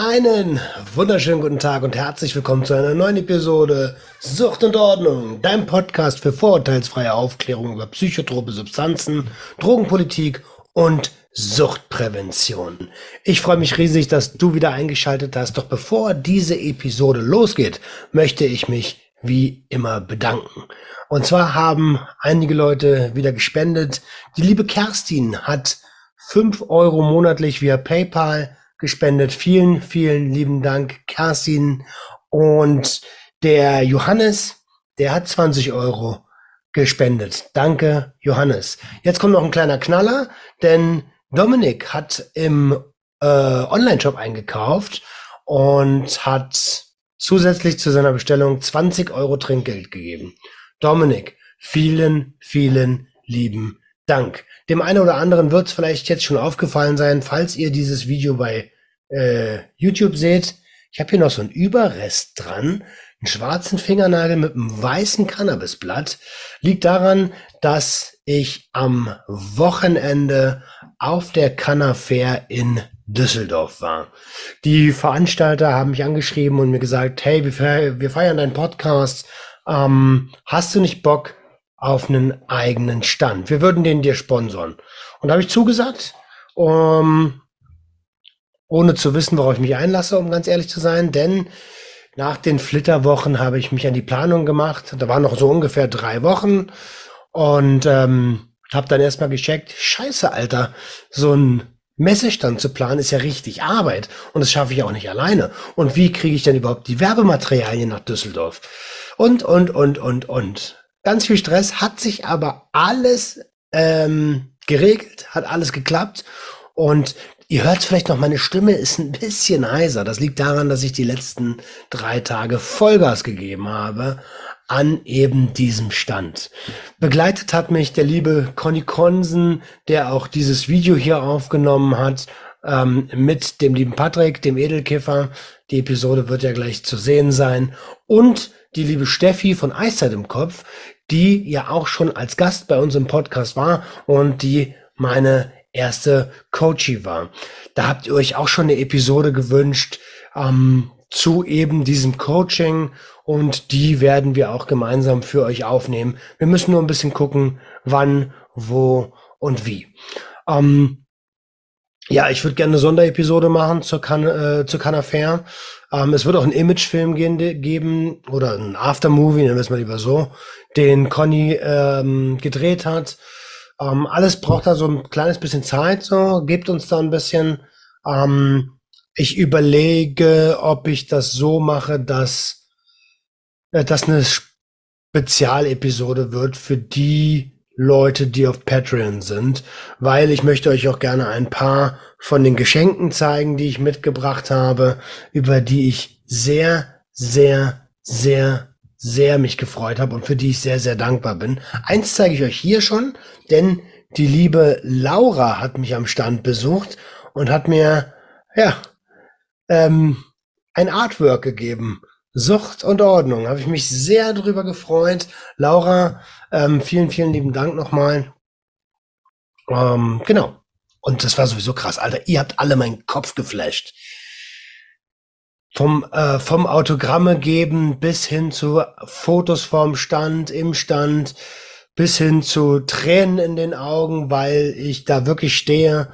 Einen wunderschönen guten Tag und herzlich willkommen zu einer neuen Episode Sucht und Ordnung, dein Podcast für vorurteilsfreie Aufklärung über psychotrope Substanzen, Drogenpolitik und Suchtprävention. Ich freue mich riesig, dass du wieder eingeschaltet hast. Doch bevor diese Episode losgeht, möchte ich mich wie immer bedanken. Und zwar haben einige Leute wieder gespendet. Die liebe Kerstin hat fünf Euro monatlich via PayPal gespendet. Vielen, vielen lieben Dank, Kerstin. Und der Johannes, der hat 20 Euro gespendet. Danke, Johannes. Jetzt kommt noch ein kleiner Knaller, denn Dominik hat im äh, Online-Shop eingekauft und hat zusätzlich zu seiner Bestellung 20 Euro Trinkgeld gegeben. Dominik, vielen, vielen lieben Dank. Dem einen oder anderen wird es vielleicht jetzt schon aufgefallen sein, falls ihr dieses Video bei äh, YouTube seht. Ich habe hier noch so einen Überrest dran, einen schwarzen Fingernagel mit einem weißen Cannabisblatt. Liegt daran, dass ich am Wochenende auf der Cannafair in Düsseldorf war. Die Veranstalter haben mich angeschrieben und mir gesagt, hey, wir, feiern deinen Podcast. Ähm, hast du nicht Bock, auf einen eigenen Stand. Wir würden den dir sponsoren. Und da habe ich zugesagt, um, ohne zu wissen, worauf ich mich einlasse, um ganz ehrlich zu sein, denn nach den Flitterwochen habe ich mich an die Planung gemacht. Da waren noch so ungefähr drei Wochen und ähm, habe dann erstmal gecheckt, scheiße, Alter, so ein Messestand zu planen ist ja richtig Arbeit und das schaffe ich auch nicht alleine. Und wie kriege ich denn überhaupt die Werbematerialien nach Düsseldorf? Und, und, und, und, und ganz viel Stress, hat sich aber alles ähm, geregelt, hat alles geklappt und Ihr hört vielleicht noch, meine Stimme ist ein bisschen heiser. Das liegt daran, dass ich die letzten drei Tage Vollgas gegeben habe an eben diesem Stand. Begleitet hat mich der liebe Conny Konsen, der auch dieses Video hier aufgenommen hat, ähm, mit dem lieben Patrick, dem Edelkiffer. Die Episode wird ja gleich zu sehen sein. Und die liebe Steffi von Eiszeit im Kopf, die ja auch schon als Gast bei uns im Podcast war und die meine erste Coachie war. Da habt ihr euch auch schon eine Episode gewünscht ähm, zu eben diesem Coaching und die werden wir auch gemeinsam für euch aufnehmen. Wir müssen nur ein bisschen gucken, wann, wo und wie. Ähm, ja, ich würde gerne eine Sonderepisode machen zur Can, äh, zur Canafair. Ähm, es wird auch einen Imagefilm geben oder ein Aftermovie, nennen wir es mal lieber so, den Conny ähm, gedreht hat. Ähm, alles braucht da so ein kleines bisschen Zeit, so gebt uns da ein bisschen. Ähm, ich überlege, ob ich das so mache, dass äh, das eine Spezialepisode wird für die Leute, die auf Patreon sind, weil ich möchte euch auch gerne ein paar von den Geschenken zeigen, die ich mitgebracht habe, über die ich sehr, sehr, sehr, sehr mich gefreut habe und für die ich sehr, sehr dankbar bin. Eins zeige ich euch hier schon, denn die liebe Laura hat mich am Stand besucht und hat mir, ja, ähm, ein Artwork gegeben Sucht und Ordnung. Habe ich mich sehr drüber gefreut. Laura, ähm, vielen, vielen lieben Dank nochmal. Ähm, genau. Und das war sowieso krass, Alter. Ihr habt alle meinen Kopf geflasht. Vom, äh, vom Autogramme geben bis hin zu Fotos vorm Stand, im Stand, bis hin zu Tränen in den Augen, weil ich da wirklich stehe.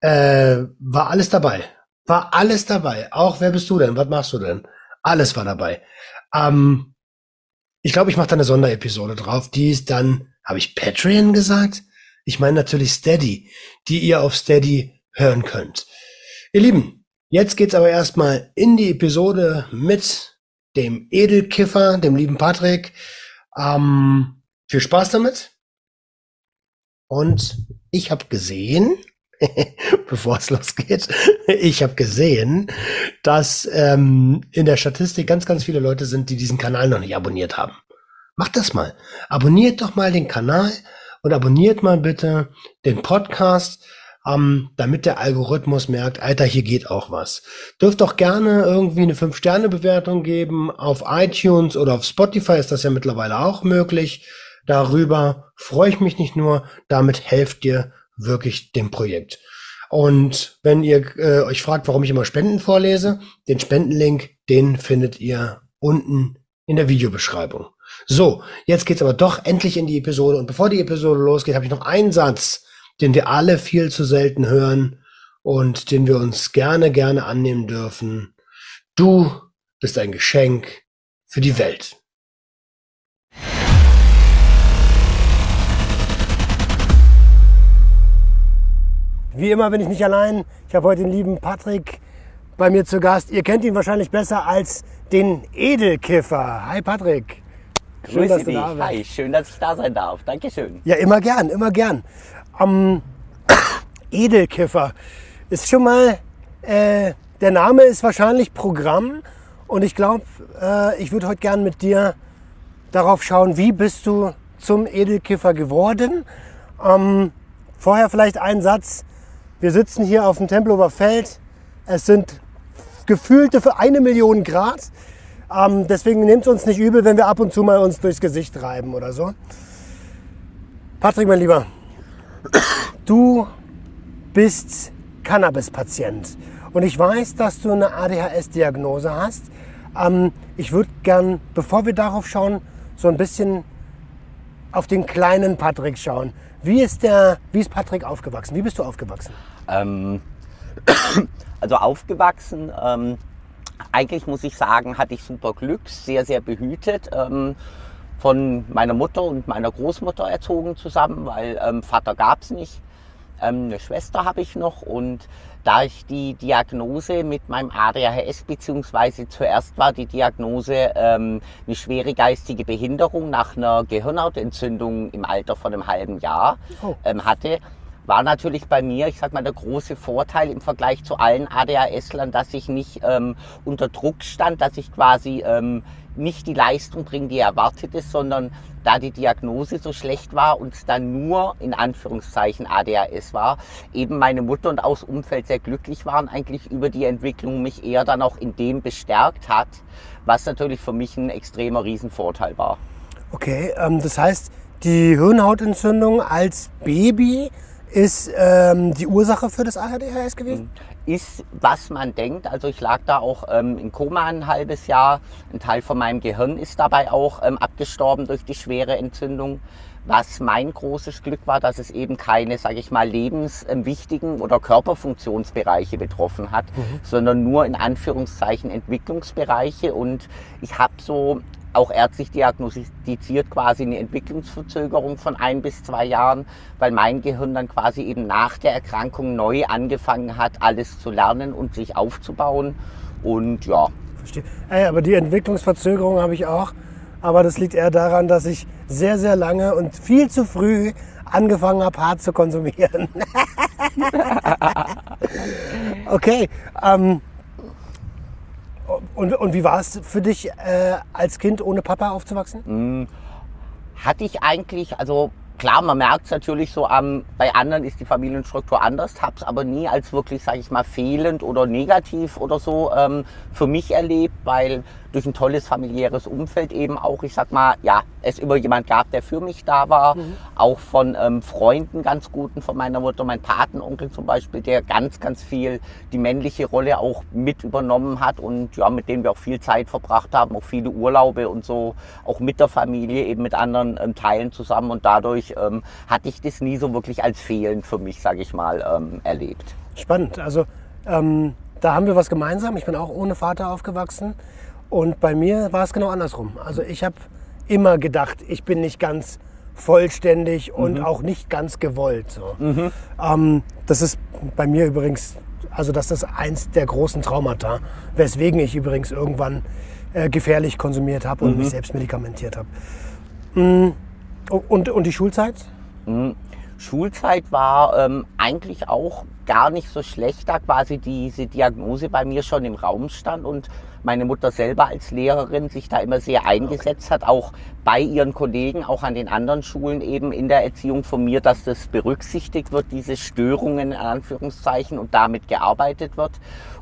Äh, war alles dabei. War alles dabei. Auch wer bist du denn? Was machst du denn? Alles war dabei. Ähm, ich glaube, ich mache da eine Sonderepisode drauf. Die ist dann, habe ich Patreon gesagt? Ich meine natürlich Steady, die ihr auf Steady hören könnt. Ihr Lieben, jetzt geht's aber erstmal in die Episode mit dem Edelkiffer, dem lieben Patrick. Ähm, viel Spaß damit. Und ich habe gesehen, bevor es losgeht. Ich habe gesehen, dass ähm, in der Statistik ganz, ganz viele Leute sind, die diesen Kanal noch nicht abonniert haben. Macht das mal. Abonniert doch mal den Kanal und abonniert mal bitte den Podcast, ähm, damit der Algorithmus merkt, Alter, hier geht auch was. Dürft doch gerne irgendwie eine 5-Sterne-Bewertung geben. Auf iTunes oder auf Spotify ist das ja mittlerweile auch möglich. Darüber freue ich mich nicht nur, damit helft ihr wirklich dem Projekt. Und wenn ihr äh, euch fragt, warum ich immer Spenden vorlese, den Spendenlink, den findet ihr unten in der Videobeschreibung. So, jetzt geht's aber doch endlich in die Episode. Und bevor die Episode losgeht, habe ich noch einen Satz, den wir alle viel zu selten hören und den wir uns gerne, gerne annehmen dürfen. Du bist ein Geschenk für die Welt. Wie immer bin ich nicht allein. Ich habe heute den lieben Patrick bei mir zu Gast. Ihr kennt ihn wahrscheinlich besser als den Edelkiffer. Hi Patrick. Schön, dass du da bist. Hi, schön, dass ich da sein darf. Dankeschön. Ja, immer gern, immer gern. Um, Edelkiffer ist schon mal, äh, der Name ist wahrscheinlich Programm und ich glaube, äh, ich würde heute gern mit dir darauf schauen, wie bist du zum Edelkiffer geworden. Ähm, vorher vielleicht ein Satz. Wir sitzen hier auf dem Tempelhofer Feld. Es sind gefühlte für eine Million Grad. Ähm, deswegen nehmt es uns nicht übel, wenn wir ab und zu mal uns durchs Gesicht reiben oder so. Patrick, mein Lieber, du bist Cannabis-Patient. Und ich weiß, dass du eine ADHS-Diagnose hast. Ähm, ich würde gern, bevor wir darauf schauen, so ein bisschen auf den kleinen Patrick schauen. Wie ist, der, wie ist Patrick aufgewachsen? Wie bist du aufgewachsen? Ähm, also aufgewachsen, ähm, eigentlich muss ich sagen, hatte ich super Glück, sehr, sehr behütet. Ähm, von meiner Mutter und meiner Großmutter erzogen zusammen, weil ähm, Vater gab es nicht. Ähm, eine Schwester habe ich noch und da ich die Diagnose mit meinem ADHS, beziehungsweise zuerst war die Diagnose ähm, eine schwere geistige Behinderung nach einer Gehirnhautentzündung im Alter von einem halben Jahr oh. ähm, hatte, war natürlich bei mir, ich sag mal, der große Vorteil im Vergleich zu allen ADHS-Lern, dass ich nicht ähm, unter Druck stand, dass ich quasi ähm, nicht die Leistung bringe, die erwartet ist, sondern da die Diagnose so schlecht war und dann nur in Anführungszeichen ADHS war, eben meine Mutter und auch das Umfeld sehr glücklich waren eigentlich über die Entwicklung, mich eher dann auch in dem bestärkt hat, was natürlich für mich ein extremer Riesenvorteil war. Okay, ähm, das heißt, die Hirnhautentzündung als Baby ist ähm, die Ursache für das ADHS gewesen? Ist, was man denkt. Also ich lag da auch ähm, in Koma ein halbes Jahr. Ein Teil von meinem Gehirn ist dabei auch ähm, abgestorben durch die schwere Entzündung. Was mein großes Glück war, dass es eben keine, sage ich mal, lebenswichtigen oder Körperfunktionsbereiche betroffen hat, mhm. sondern nur in Anführungszeichen Entwicklungsbereiche. Und ich habe so auch ärztlich diagnostiziert quasi eine Entwicklungsverzögerung von ein bis zwei Jahren, weil mein Gehirn dann quasi eben nach der Erkrankung neu angefangen hat, alles zu lernen und sich aufzubauen. Und ja. Verstehe. Ey, aber die Entwicklungsverzögerung habe ich auch. Aber das liegt eher daran, dass ich sehr, sehr lange und viel zu früh angefangen habe, hart zu konsumieren. okay. Ähm, und, und wie war es für dich, äh, als Kind ohne Papa aufzuwachsen? Hm, hatte ich eigentlich, also klar, man merkt es natürlich so, ähm, bei anderen ist die Familienstruktur anders, habe es aber nie als wirklich, sage ich mal, fehlend oder negativ oder so ähm, für mich erlebt, weil durch ein tolles familiäres Umfeld eben auch, ich sag mal, ja, es immer jemand gab, der für mich da war. Mhm. Auch von ähm, Freunden ganz guten von meiner Mutter, mein Patenonkel zum Beispiel, der ganz, ganz viel die männliche Rolle auch mit übernommen hat und ja, mit dem wir auch viel Zeit verbracht haben, auch viele Urlaube und so, auch mit der Familie, eben mit anderen ähm, Teilen zusammen und dadurch ähm, hatte ich das nie so wirklich als fehlend für mich, sage ich mal, ähm, erlebt. Spannend. Also ähm, da haben wir was gemeinsam. Ich bin auch ohne Vater aufgewachsen. Und bei mir war es genau andersrum. Also ich habe immer gedacht, ich bin nicht ganz vollständig und mhm. auch nicht ganz gewollt. So. Mhm. Ähm, das ist bei mir übrigens, also das ist eins der großen Traumata, weswegen ich übrigens irgendwann äh, gefährlich konsumiert habe und mhm. mich selbst medikamentiert habe. Und, und die Schulzeit? Mhm. Schulzeit war ähm, eigentlich auch gar nicht so schlecht, da quasi diese Diagnose bei mir schon im Raum stand und meine Mutter selber als Lehrerin sich da immer sehr eingesetzt hat, auch bei ihren Kollegen, auch an den anderen Schulen eben in der Erziehung von mir, dass das berücksichtigt wird, diese Störungen in Anführungszeichen und damit gearbeitet wird.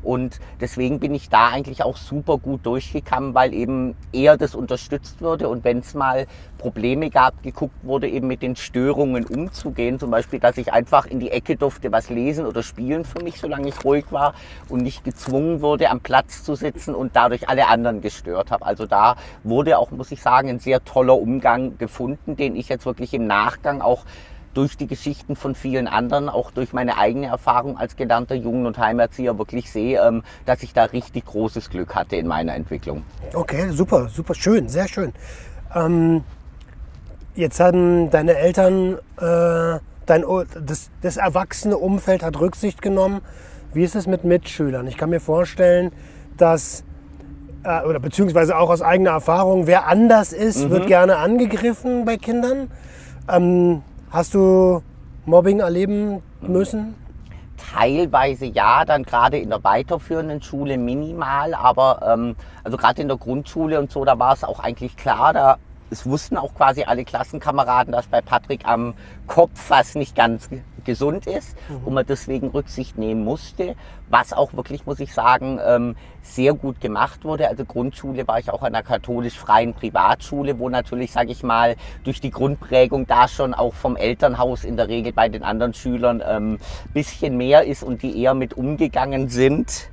Und deswegen bin ich da eigentlich auch super gut durchgekommen, weil eben eher das unterstützt wurde und wenn es mal Probleme gab, geguckt wurde, eben mit den Störungen umzugehen. Zum Beispiel, dass ich einfach in die Ecke durfte was lesen oder Spielen für mich, solange ich ruhig war und nicht gezwungen wurde, am Platz zu sitzen und dadurch alle anderen gestört habe. Also da wurde auch, muss ich sagen, ein sehr toller Umgang gefunden, den ich jetzt wirklich im Nachgang auch durch die Geschichten von vielen anderen, auch durch meine eigene Erfahrung als gelernter Jugend- und Heimerzieher wirklich sehe, ähm, dass ich da richtig großes Glück hatte in meiner Entwicklung. Okay, super, super schön, sehr schön. Ähm, jetzt haben deine Eltern, äh, dein, das, das erwachsene Umfeld hat Rücksicht genommen. Wie ist es mit Mitschülern? Ich kann mir vorstellen, dass äh, oder beziehungsweise auch aus eigener Erfahrung, wer anders ist, mhm. wird gerne angegriffen bei Kindern. Ähm, Hast du Mobbing erleben müssen? Teilweise ja, dann gerade in der weiterführenden Schule minimal, aber ähm, also gerade in der Grundschule und so, da war es auch eigentlich klar, da es wussten auch quasi alle Klassenkameraden, dass bei Patrick am Kopf was nicht ganz gesund ist mhm. und man deswegen Rücksicht nehmen musste, was auch wirklich, muss ich sagen, ähm, sehr gut gemacht wurde. Also Grundschule war ich auch an einer katholisch-freien Privatschule, wo natürlich, sage ich mal, durch die Grundprägung da schon auch vom Elternhaus in der Regel bei den anderen Schülern ähm, bisschen mehr ist und die eher mit umgegangen sind.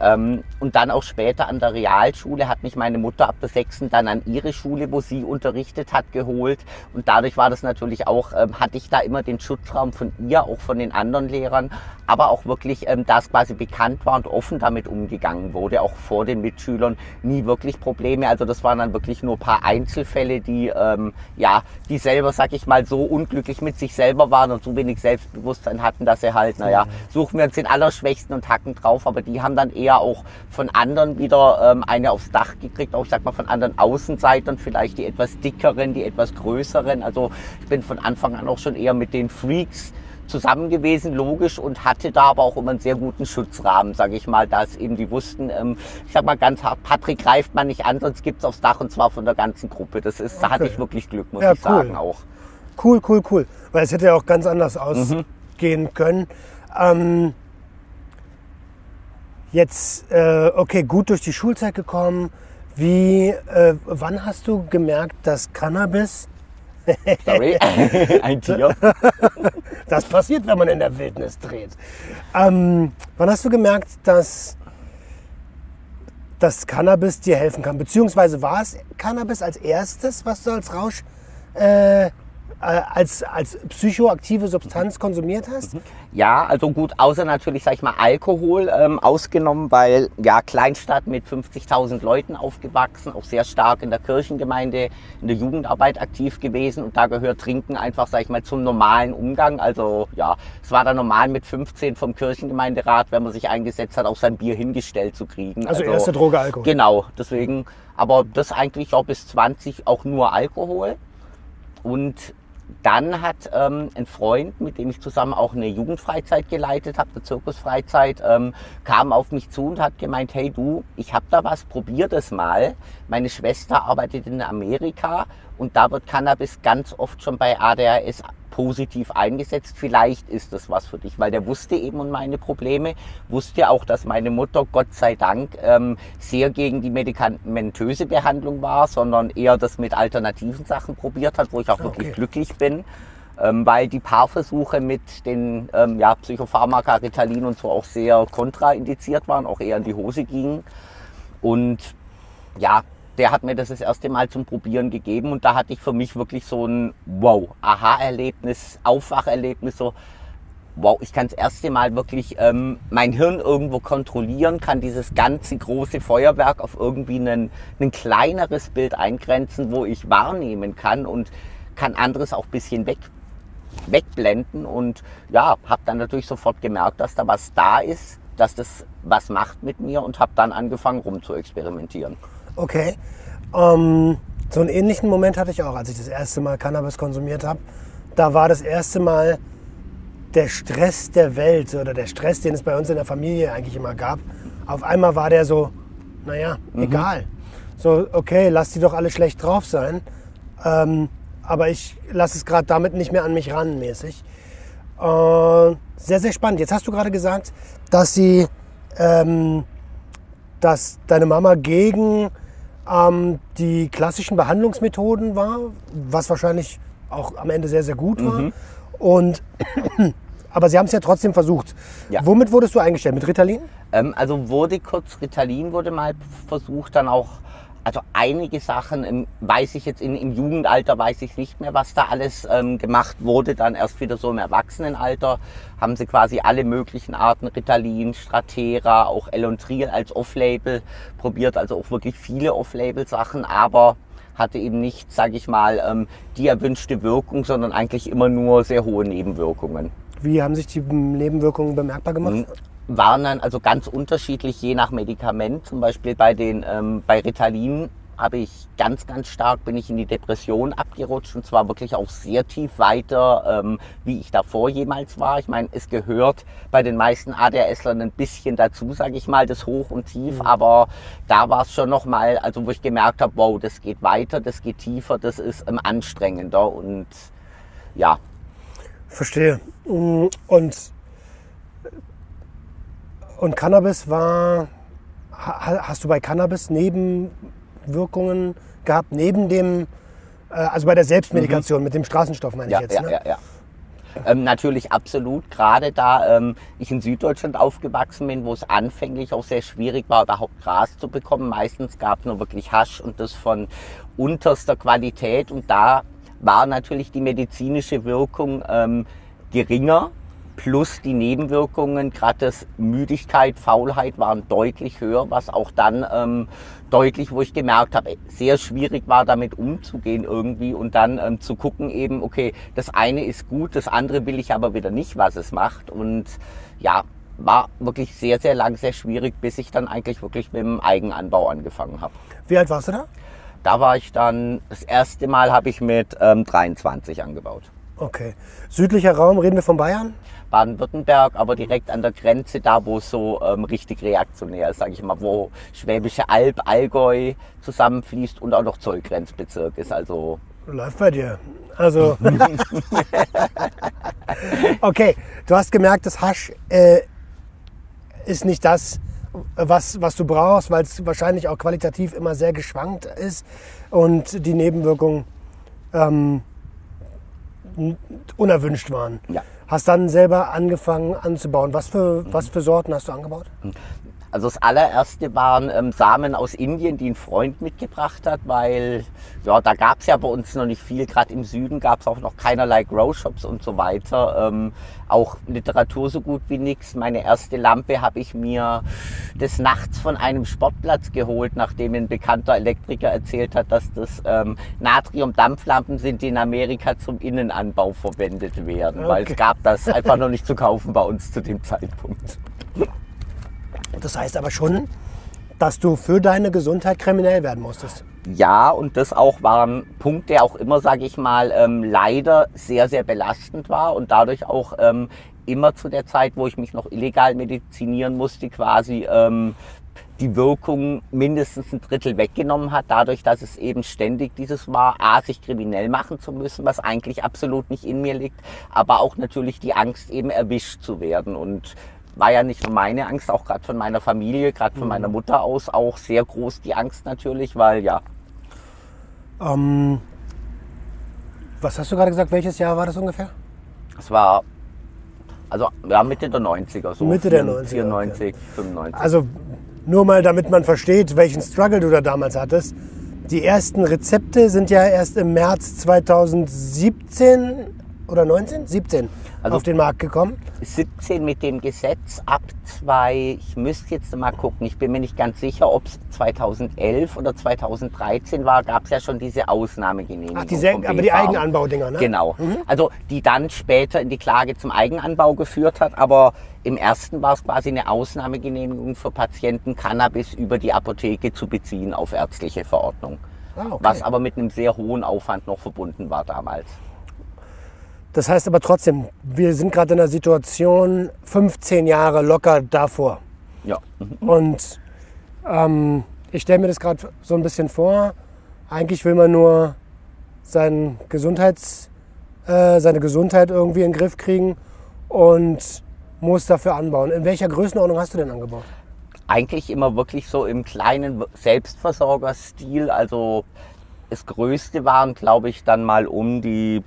Ähm, und dann auch später an der Realschule hat mich meine Mutter ab der sechsten dann an ihre Schule, wo sie unterrichtet hat, geholt. Und dadurch war das natürlich auch, ähm, hatte ich da immer den Schutzraum von ihr, auch von den anderen Lehrern, aber auch wirklich, ähm, da es quasi bekannt war und offen damit umgegangen wurde, auch vor den Mitschülern, nie wirklich Probleme. Also das waren dann wirklich nur paar Einzelfälle, die, ähm, ja, die selber, sag ich mal, so unglücklich mit sich selber waren und so wenig Selbstbewusstsein hatten, dass sie halt, naja, mhm. suchen wir uns den Allerschwächsten und hacken drauf, aber die haben dann eher eher auch von anderen wieder ähm, eine aufs Dach gekriegt, auch ich sag mal von anderen Außenseitern, vielleicht die etwas dickeren, die etwas größeren. Also ich bin von Anfang an auch schon eher mit den Freaks zusammen gewesen, logisch, und hatte da aber auch immer einen sehr guten Schutzrahmen, sage ich mal, dass eben die wussten, ähm, ich sag mal ganz hart, Patrick greift man nicht an, sonst gibt's aufs Dach und zwar von der ganzen Gruppe. Das ist, okay. da hatte ich wirklich Glück, muss ja, ich cool. sagen auch. Cool, cool, cool. Weil es hätte ja auch ganz anders ausgehen mhm. können. Ähm, Jetzt, äh, okay, gut durch die Schulzeit gekommen. Wie, äh, wann hast du gemerkt, dass Cannabis Sorry, ein Tier. das passiert, wenn man in der Wildnis dreht. Ähm, wann hast du gemerkt, dass, dass Cannabis dir helfen kann? Beziehungsweise war es Cannabis als erstes, was du als Rausch äh, als, als psychoaktive Substanz konsumiert hast? Mhm. Ja, also gut, außer natürlich, sag ich mal, Alkohol ähm, ausgenommen, weil ja Kleinstadt mit 50.000 Leuten aufgewachsen, auch sehr stark in der Kirchengemeinde, in der Jugendarbeit aktiv gewesen und da gehört Trinken einfach, sag ich mal, zum normalen Umgang. Also ja, es war da normal mit 15 vom Kirchengemeinderat, wenn man sich eingesetzt hat, auch sein Bier hingestellt zu kriegen. Also, also erste Droge Alkohol. Genau, deswegen, aber das eigentlich auch bis 20 auch nur Alkohol. Und dann hat ähm, ein Freund, mit dem ich zusammen auch eine Jugendfreizeit geleitet habe, eine Zirkusfreizeit, ähm, kam auf mich zu und hat gemeint, hey du, ich habe da was, probier das mal. Meine Schwester arbeitet in Amerika und da wird Cannabis ganz oft schon bei ADHS positiv eingesetzt. Vielleicht ist das was für dich, weil der wusste eben um meine Probleme, wusste auch, dass meine Mutter, Gott sei Dank, ähm, sehr gegen die medikamentöse Behandlung war, sondern eher das mit alternativen Sachen probiert hat, wo ich auch okay. wirklich glücklich bin. Ähm, weil die Paarversuche mit den ähm, ja, Psychopharmaka, Ritalin und so auch sehr kontraindiziert waren, auch eher in die Hose gingen. Und ja, der hat mir das das erste Mal zum Probieren gegeben und da hatte ich für mich wirklich so ein Wow, Aha-Erlebnis, Aufwacherlebnis, so wow, ich kann das erste Mal wirklich ähm, mein Hirn irgendwo kontrollieren, kann dieses ganze große Feuerwerk auf irgendwie ein, ein kleineres Bild eingrenzen, wo ich wahrnehmen kann und kann anderes auch bisschen weg, wegblenden und ja, habe dann natürlich sofort gemerkt, dass da was da ist, dass das was macht mit mir und habe dann angefangen rum zu experimentieren. Okay. Ähm, so einen ähnlichen Moment hatte ich auch, als ich das erste Mal Cannabis konsumiert habe. Da war das erste Mal der Stress der Welt oder der Stress, den es bei uns in der Familie eigentlich immer gab. Auf einmal war der so, naja, mhm. egal. So, okay, lass die doch alle schlecht drauf sein. Ähm, aber ich lasse es gerade damit nicht mehr an mich ran, mäßig. Äh, sehr, sehr spannend. Jetzt hast du gerade gesagt, dass sie, ähm, dass deine Mama gegen ähm, die klassischen Behandlungsmethoden war, was wahrscheinlich auch am Ende sehr, sehr gut war. Mhm. Und Aber Sie haben es ja trotzdem versucht. Ja. Womit wurdest du eingestellt? Mit Ritalin? Ähm, also wurde kurz Ritalin wurde mal versucht, dann auch, also einige Sachen ähm, weiß ich jetzt in, im Jugendalter weiß ich nicht mehr, was da alles ähm, gemacht wurde. Dann erst wieder so im Erwachsenenalter haben sie quasi alle möglichen Arten Ritalin, Stratera, auch Elontril als Off-Label probiert, also auch wirklich viele Off-Label-Sachen, aber hatte eben nicht, sage ich mal, ähm, die erwünschte Wirkung, sondern eigentlich immer nur sehr hohe Nebenwirkungen. Wie haben sich die Nebenwirkungen bemerkbar gemacht? Waren dann also ganz unterschiedlich je nach Medikament. Zum Beispiel bei den ähm, bei Ritalin habe ich ganz, ganz stark bin ich in die Depression abgerutscht und zwar wirklich auch sehr tief weiter, ähm, wie ich davor jemals war. Ich meine, es gehört bei den meisten ADHSlern ein bisschen dazu, sage ich mal, das Hoch und Tief, Mhm. aber da war es schon nochmal, also wo ich gemerkt habe, wow, das geht weiter, das geht tiefer, das ist ähm, anstrengender und ja, Verstehe. Mm, Und, und Cannabis war. ha- Hast du bei Cannabis Nebenwirkungen gehabt, neben dem. äh, Also bei der Selbstmedikation mit dem Straßenstoff, meine Mhm. ja, ich jetzt. ja, ne? ja, ja. Ähm, natürlich absolut, gerade da ähm, ich in Süddeutschland aufgewachsen bin, wo es anfänglich auch sehr schwierig war, überhaupt Gras zu bekommen. Meistens gab es nur wirklich Hasch und das von unterster Qualität und da war natürlich die medizinische Wirkung ähm, geringer. Plus die Nebenwirkungen, gerade das Müdigkeit, Faulheit waren deutlich höher, was auch dann ähm, deutlich, wo ich gemerkt habe, sehr schwierig war, damit umzugehen irgendwie und dann ähm, zu gucken eben, okay, das eine ist gut, das andere will ich aber wieder nicht, was es macht und ja, war wirklich sehr, sehr lang, sehr schwierig, bis ich dann eigentlich wirklich mit dem Eigenanbau angefangen habe. Wie alt warst du da? Da war ich dann, das erste Mal habe ich mit ähm, 23 angebaut. Okay. Südlicher Raum, reden wir von Bayern? Baden-Württemberg, aber direkt an der Grenze, da wo es so ähm, richtig reaktionär ist, sage ich mal, wo Schwäbische Alb, Allgäu zusammenfließt und auch noch Zollgrenzbezirk ist. Also Läuft bei dir. Also. okay, du hast gemerkt, das Hasch äh, ist nicht das, was, was du brauchst, weil es wahrscheinlich auch qualitativ immer sehr geschwankt ist und die Nebenwirkungen ähm, unerwünscht waren. Ja. Hast dann selber angefangen anzubauen. Was für, was für Sorten hast du angebaut? Also das allererste waren ähm, Samen aus Indien, die ein Freund mitgebracht hat, weil ja, da gab es ja bei uns noch nicht viel. Gerade im Süden gab es auch noch keinerlei Grow-Shops und so weiter. Ähm, auch Literatur so gut wie nichts. Meine erste Lampe habe ich mir des Nachts von einem Sportplatz geholt, nachdem ein bekannter Elektriker erzählt hat, dass das ähm, Natrium-Dampflampen sind, die in Amerika zum Innenanbau verwendet werden. Weil Okay. es gab das einfach noch nicht zu kaufen bei uns zu dem Zeitpunkt. Das heißt aber schon, dass du für deine Gesundheit kriminell werden musstest. Ja, und das auch war ein Punkt, der auch immer, sage ich mal, ähm, leider sehr, sehr belastend war und dadurch auch ähm, immer zu der Zeit, wo ich mich noch illegal medizinieren musste, quasi ähm, die Wirkung mindestens ein Drittel weggenommen hat, dadurch, dass es eben ständig dieses war, A, sich kriminell machen zu müssen, was eigentlich absolut nicht in mir liegt, aber auch natürlich die Angst, eben erwischt zu werden und war ja nicht nur meine Angst, auch gerade von meiner Familie, gerade von meiner Mutter aus auch sehr groß die Angst natürlich, weil ja, Ähm, was hast du gerade gesagt? Welches Jahr war das ungefähr? es war also ja Mitte der 90er so Mitte der 90er, 94, 95. Also nur mal, damit man versteht, welchen Struggle du da damals hattest. Die ersten Rezepte sind ja erst im März 2017 oder 19? 17 Also- auf den Markt gekommen. 17 mit dem Gesetz ab zwei, ich müsste jetzt mal gucken, ich bin mir nicht ganz sicher, ob es 2011 oder 2013 war, gab es ja schon diese Ausnahmegenehmigung. Ach, diese, aber die. Eigenanbaudinger, ne? Genau. Also die dann später in die Klage zum Eigenanbau geführt hat, aber im ersten war es quasi eine Ausnahmegenehmigung für Patienten, Cannabis über die Apotheke zu beziehen auf ärztliche Verordnung. Ah, okay. Was aber mit einem sehr hohen Aufwand noch verbunden war damals. Das heißt aber trotzdem, wir sind gerade in einer Situation 15 Jahre locker davor. Ja. Mhm. Und ähm, ich stelle mir das gerade so ein bisschen vor. Eigentlich will man nur sein Gesundheits, äh, seine Gesundheit irgendwie in den Griff kriegen und muss dafür anbauen. In welcher Größenordnung hast du denn angebaut? eigentlich immer wirklich so im kleinen Selbstversorgerstil. Also das Größte waren, glaube ich, dann mal um die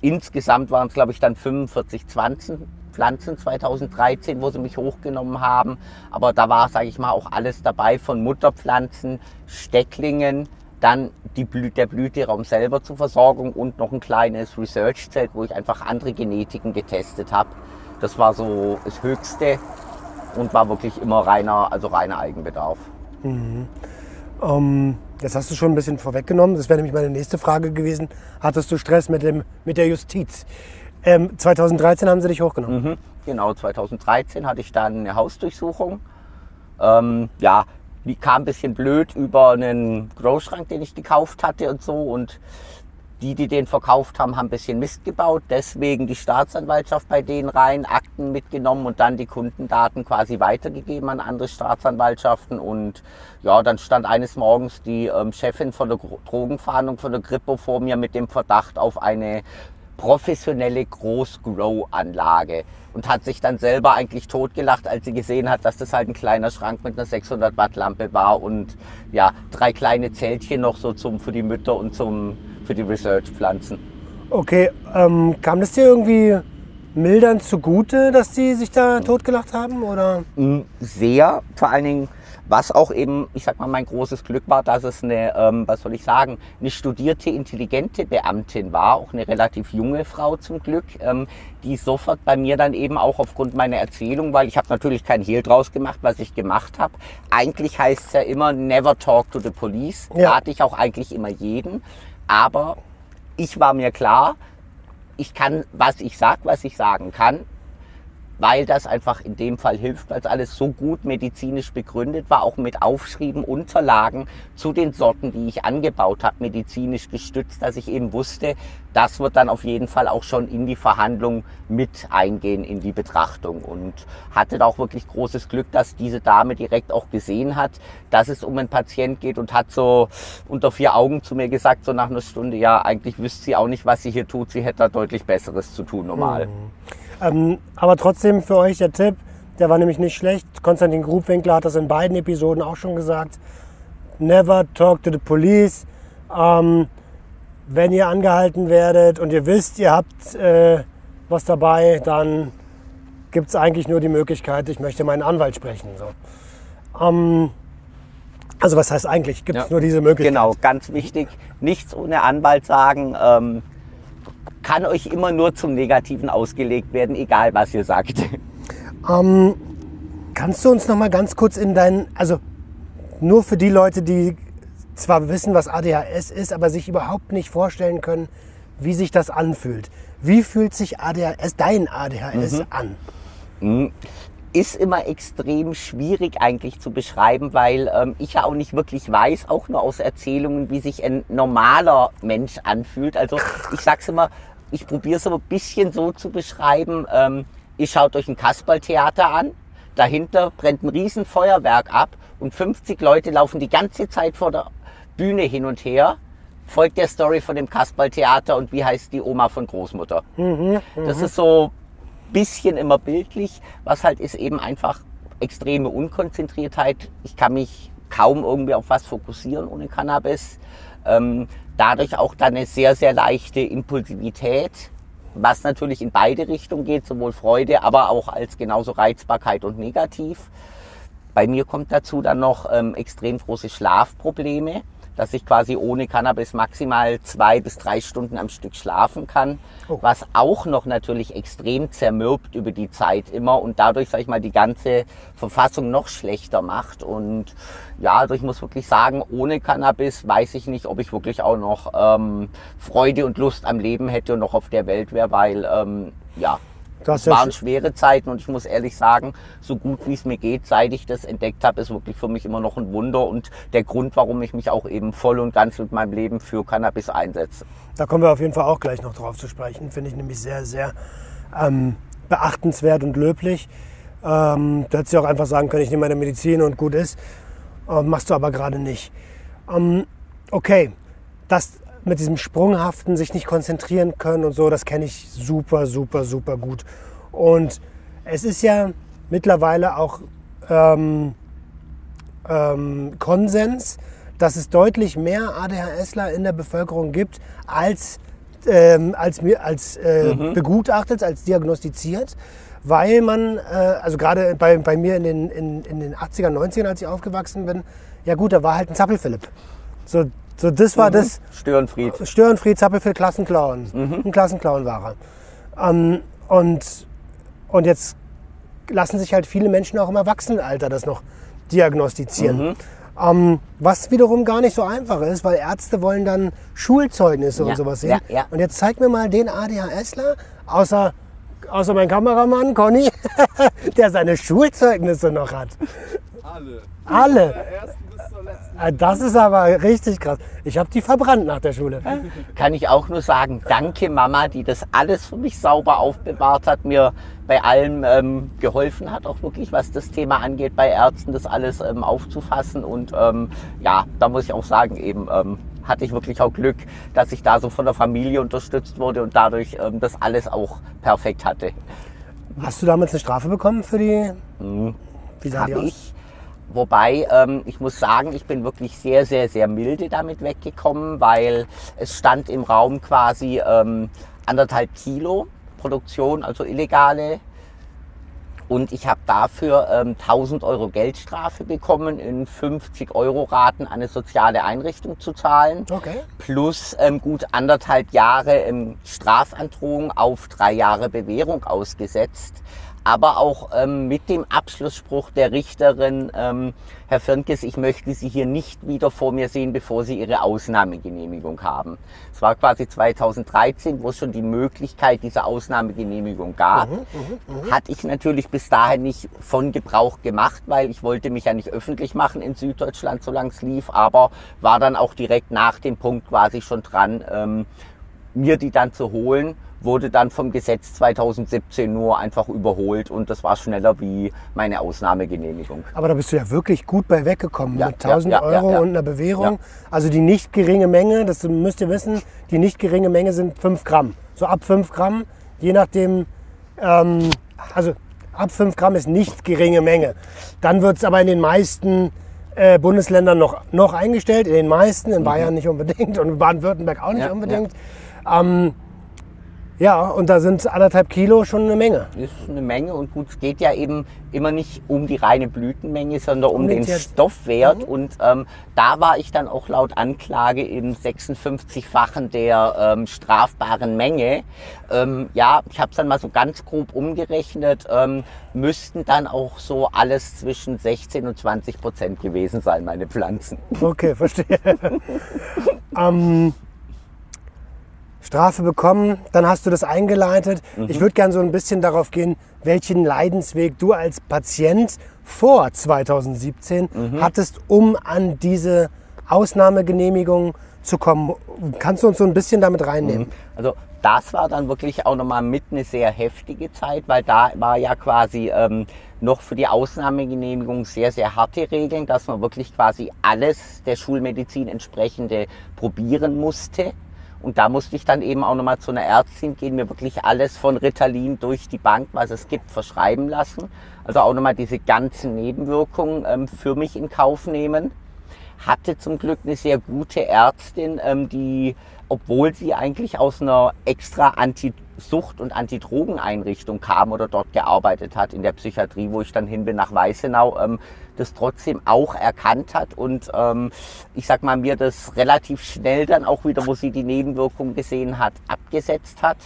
insgesamt waren es, glaube ich, dann 45 Pflanzen, Pflanzen 2013, wo sie mich hochgenommen haben. Aber da war, sage ich mal, auch alles dabei von Mutterpflanzen, Stecklingen, dann Blü der Blüteraum selber zur Versorgung und noch ein kleines Research-Zelt, wo ich einfach andere Genetiken getestet habe. Das war so das Höchste und war wirklich immer reiner, also reiner Eigenbedarf. Mhm. Ähm, jetzt hast du schon ein bisschen vorweggenommen. Das wäre nämlich meine nächste Frage gewesen. Hattest du Stress mit, dem, mit der Justiz? Ähm, 2013 haben sie dich hochgenommen. Mhm, genau, 2013 hatte ich dann eine Hausdurchsuchung. Ähm, ja, die kam ein bisschen blöd über einen Großschrank, den ich gekauft hatte und so. Und die, die den verkauft haben, haben ein bisschen Mist gebaut. Deswegen die Staatsanwaltschaft bei denen rein, Akten mitgenommen und dann die Kundendaten quasi weitergegeben an andere Staatsanwaltschaften. Und ja, dann stand eines Morgens die ähm, Chefin von der Drogenfahndung von der Grippo vor mir mit dem Verdacht auf eine professionelle Groß-Grow-Anlage und hat sich dann selber eigentlich totgelacht, als sie gesehen hat, dass das halt ein kleiner Schrank mit einer 600 Watt Lampe war und ja, drei kleine Zeltchen noch so zum, für die Mütter und zum, für die Research-Pflanzen. Okay, ähm, kam das dir irgendwie mildern zugute, dass die sich da totgelacht haben, oder? Mm, sehr, vor allen Dingen was auch eben, ich sag mal, mein großes Glück war, dass es eine, ähm, was soll ich sagen, eine studierte, intelligente Beamtin war, auch eine relativ junge Frau zum Glück, ähm, die sofort bei mir dann eben auch aufgrund meiner Erzählung, weil ich habe natürlich kein Hehl draus gemacht, was ich gemacht habe. Eigentlich heißt es ja immer, never talk to the police. Ja. Rate ich auch eigentlich immer jeden. Aber ich war mir klar, ich kann, was ich sag, was ich sagen kann weil das einfach in dem Fall hilft, weil es alles so gut medizinisch begründet war, auch mit Aufschrieben, Unterlagen zu den Sorten, die ich angebaut habe, medizinisch gestützt, dass ich eben wusste, das wird dann auf jeden Fall auch schon in die Verhandlung mit eingehen, in die Betrachtung und hatte da auch wirklich großes Glück, dass diese Dame direkt auch gesehen hat, dass es um einen Patient geht und hat so unter vier Augen zu mir gesagt, so nach einer Stunde, ja, eigentlich wüsste sie auch nicht, was sie hier tut, sie hätte da deutlich Besseres zu tun normal. Mhm. Ähm, aber trotzdem für euch der Tipp, der war nämlich nicht schlecht. Konstantin Grubwinkler hat das in beiden Episoden auch schon gesagt. Never talk to the police. Ähm, wenn ihr angehalten werdet und ihr wisst, ihr habt äh, was dabei, dann gibt es eigentlich nur die Möglichkeit, ich möchte meinen Anwalt sprechen. So. Ähm, also was heißt eigentlich? Gibt es ja. nur diese Möglichkeit? Genau, ganz wichtig. Nichts ohne Anwalt sagen. Ähm, kann euch immer nur zum Negativen ausgelegt werden, egal was ihr sagt. Ähm, kannst du uns noch mal ganz kurz in deinen, also nur für die Leute, die zwar wissen, was ADHS ist, aber sich überhaupt nicht vorstellen können, wie sich das anfühlt. Wie fühlt sich ADHS, dein ADHS mhm. an? Mhm ist immer extrem schwierig eigentlich zu beschreiben, weil ähm, ich ja auch nicht wirklich weiß, auch nur aus Erzählungen, wie sich ein normaler Mensch anfühlt. Also ich sag's immer, ich probiere es aber ein bisschen so zu beschreiben. Ähm, ihr schaut euch ein Kasperltheater an, dahinter brennt ein Riesenfeuerwerk ab und 50 Leute laufen die ganze Zeit vor der Bühne hin und her. Folgt der Story von dem Kasperltheater und wie heißt die Oma von Großmutter. Mhm, das ist so bisschen immer bildlich. Was halt ist eben einfach extreme Unkonzentriertheit. Ich kann mich kaum irgendwie auf was fokussieren ohne Cannabis. Ähm, dadurch auch dann eine sehr, sehr leichte Impulsivität, was natürlich in beide Richtungen geht, sowohl Freude, aber auch als genauso Reizbarkeit und negativ. Bei mir kommt dazu dann noch ähm, extrem große Schlafprobleme dass ich quasi ohne Cannabis maximal zwei bis drei Stunden am Stück schlafen kann, oh. was auch noch natürlich extrem zermürbt über die Zeit immer und dadurch, sag ich mal, die ganze Verfassung noch schlechter macht. Und ja, also ich muss wirklich sagen, ohne Cannabis weiß ich nicht, ob ich wirklich auch noch ähm, Freude und Lust am Leben hätte und noch auf der Welt wäre, weil ähm, ja, das waren schwere Zeiten und ich muss ehrlich sagen, so gut wie es mir geht, seit ich das entdeckt habe, ist wirklich für mich immer noch ein Wunder und der Grund, warum ich mich auch eben voll und ganz mit meinem Leben für Cannabis einsetze. Da kommen wir auf jeden Fall auch gleich noch drauf zu sprechen. Finde ich nämlich sehr, sehr ähm, beachtenswert und löblich. Ähm, du hättest ja auch einfach sagen können, ich nehme meine Medizin und gut ist. Ähm, machst du aber gerade nicht. Ähm, okay, das mit diesem Sprunghaften sich nicht konzentrieren können und so, das kenne ich super, super, super gut. Und es ist ja mittlerweile auch ähm, ähm, Konsens, dass es deutlich mehr ADHSler in der Bevölkerung gibt, als ähm, als, mir- als äh, begutachtet, als diagnostiziert, weil man, äh, also gerade bei, bei mir in den, in, in den 80er, 90ern, als ich aufgewachsen bin, ja gut, da war halt ein Zappelphilipp. So, so das war das, Störenfried. Störenfried, Zappelphilipp, Klassenclown. Ein Klassenclown war er. Ähm, und, und jetzt lassen sich halt viele Menschen auch im Erwachsenenalter das noch diagnostizieren. Ähm, was wiederum gar nicht so einfach ist, weil Ärzte wollen dann Schulzeugnisse Ja, und sowas sehen. ja, ja. Und jetzt zeig mir mal den ADHSler, außer, außer mein Kameramann Conny, der seine Schulzeugnisse noch hat. Alle. Alle. Das ist aber richtig krass. Ich habe die verbrannt nach der Schule. Kann ich auch nur sagen, danke Mama, die das alles für mich sauber aufbewahrt hat, mir bei allem ähm, geholfen hat, auch wirklich was das Thema angeht, bei Ärzten das alles ähm, aufzufassen. Und ähm, ja, da muss ich auch sagen, eben ähm, hatte ich wirklich auch Glück, dass ich da so von der Familie unterstützt wurde und dadurch ähm, das alles auch perfekt hatte. Hast du damals eine Strafe bekommen für die? Wie sah die aus? ich. Wobei, ähm, ich muss sagen, ich bin wirklich sehr, sehr, sehr milde damit weggekommen, weil es stand im Raum quasi ähm, anderthalb Kilo Produktion, also illegale. Und ich habe dafür ähm, 1000 Euro Geldstrafe bekommen, in 50 Euro Raten eine soziale Einrichtung zu zahlen Okay. plus ähm, gut anderthalb Jahre ähm, Strafandrohung auf drei Jahre Bewährung ausgesetzt. Aber auch ähm, mit dem Abschlussspruch der Richterin, ähm, Herr Firnkes, ich möchte Sie hier nicht wieder vor mir sehen, bevor Sie Ihre Ausnahmegenehmigung haben. Es war quasi 2013, wo es schon die Möglichkeit dieser Ausnahmegenehmigung gab. Hatte ich natürlich bis dahin nicht von Gebrauch gemacht, weil ich wollte mich ja nicht öffentlich machen in Süddeutschland, solange es lief, aber war dann auch direkt nach dem Punkt quasi schon dran, ähm, mir die dann zu holen, wurde dann vom Gesetz 2017 nur einfach überholt und das war schneller wie meine Ausnahmegenehmigung. Aber da bist du ja wirklich gut bei weggekommen Ja, mit 1000 ja, ja, Euro und einer Bewährung. Also die nicht geringe Menge, das müsst ihr wissen, die nicht geringe Menge sind 5 Gramm. So ab 5 Gramm, je nachdem, ähm, also ab 5 Gramm ist nicht geringe Menge. Dann wird es aber in den meisten äh, Bundesländern noch, noch eingestellt, in den meisten, in Bayern nicht unbedingt und in Baden-Württemberg auch nicht Mhm. Unbedingt. Ähm, ja, und da sind anderthalb Kilo schon eine Menge. ist eine Menge und gut, es geht ja eben immer nicht um die reine Blütenmenge, sondern um, Um den den Stoffwert. Und ähm, da war ich dann auch laut Anklage im 56-fachen der ähm, strafbaren Menge. Ähm, ja, ich habe es dann mal so ganz grob umgerechnet, ähm, müssten dann auch so alles zwischen 16 und 20 Prozent gewesen sein, meine Pflanzen. Okay, verstehe. Strafe bekommen, dann hast du das eingeleitet. Ich würde gerne so ein bisschen darauf gehen, welchen Leidensweg du als Patient vor 2017 hattest, um an diese Ausnahmegenehmigung zu kommen. Kannst du uns so ein bisschen damit reinnehmen? Also das war dann wirklich auch nochmal mit eine sehr heftige Zeit, weil da war ja quasi ähm, noch für die Ausnahmegenehmigung sehr, sehr harte Regeln, dass man wirklich quasi alles der Schulmedizin entsprechende probieren musste. Und da musste ich dann eben auch nochmal zu einer Ärztin gehen, mir wirklich alles von Ritalin durch die Bank, was es gibt, verschreiben lassen. Also auch nochmal diese ganzen Nebenwirkungen ähm, für mich in Kauf nehmen hatte zum Glück eine sehr gute Ärztin, ähm, die, obwohl sie eigentlich aus einer extra Anti-Sucht- und Antidrogeneinrichtung kam oder dort gearbeitet hat in der Psychiatrie, wo ich dann hin bin nach Weißenau, ähm, das trotzdem auch erkannt hat und ähm, ich sag mal mir das relativ schnell dann auch wieder, wo sie die Nebenwirkungen gesehen hat, abgesetzt hat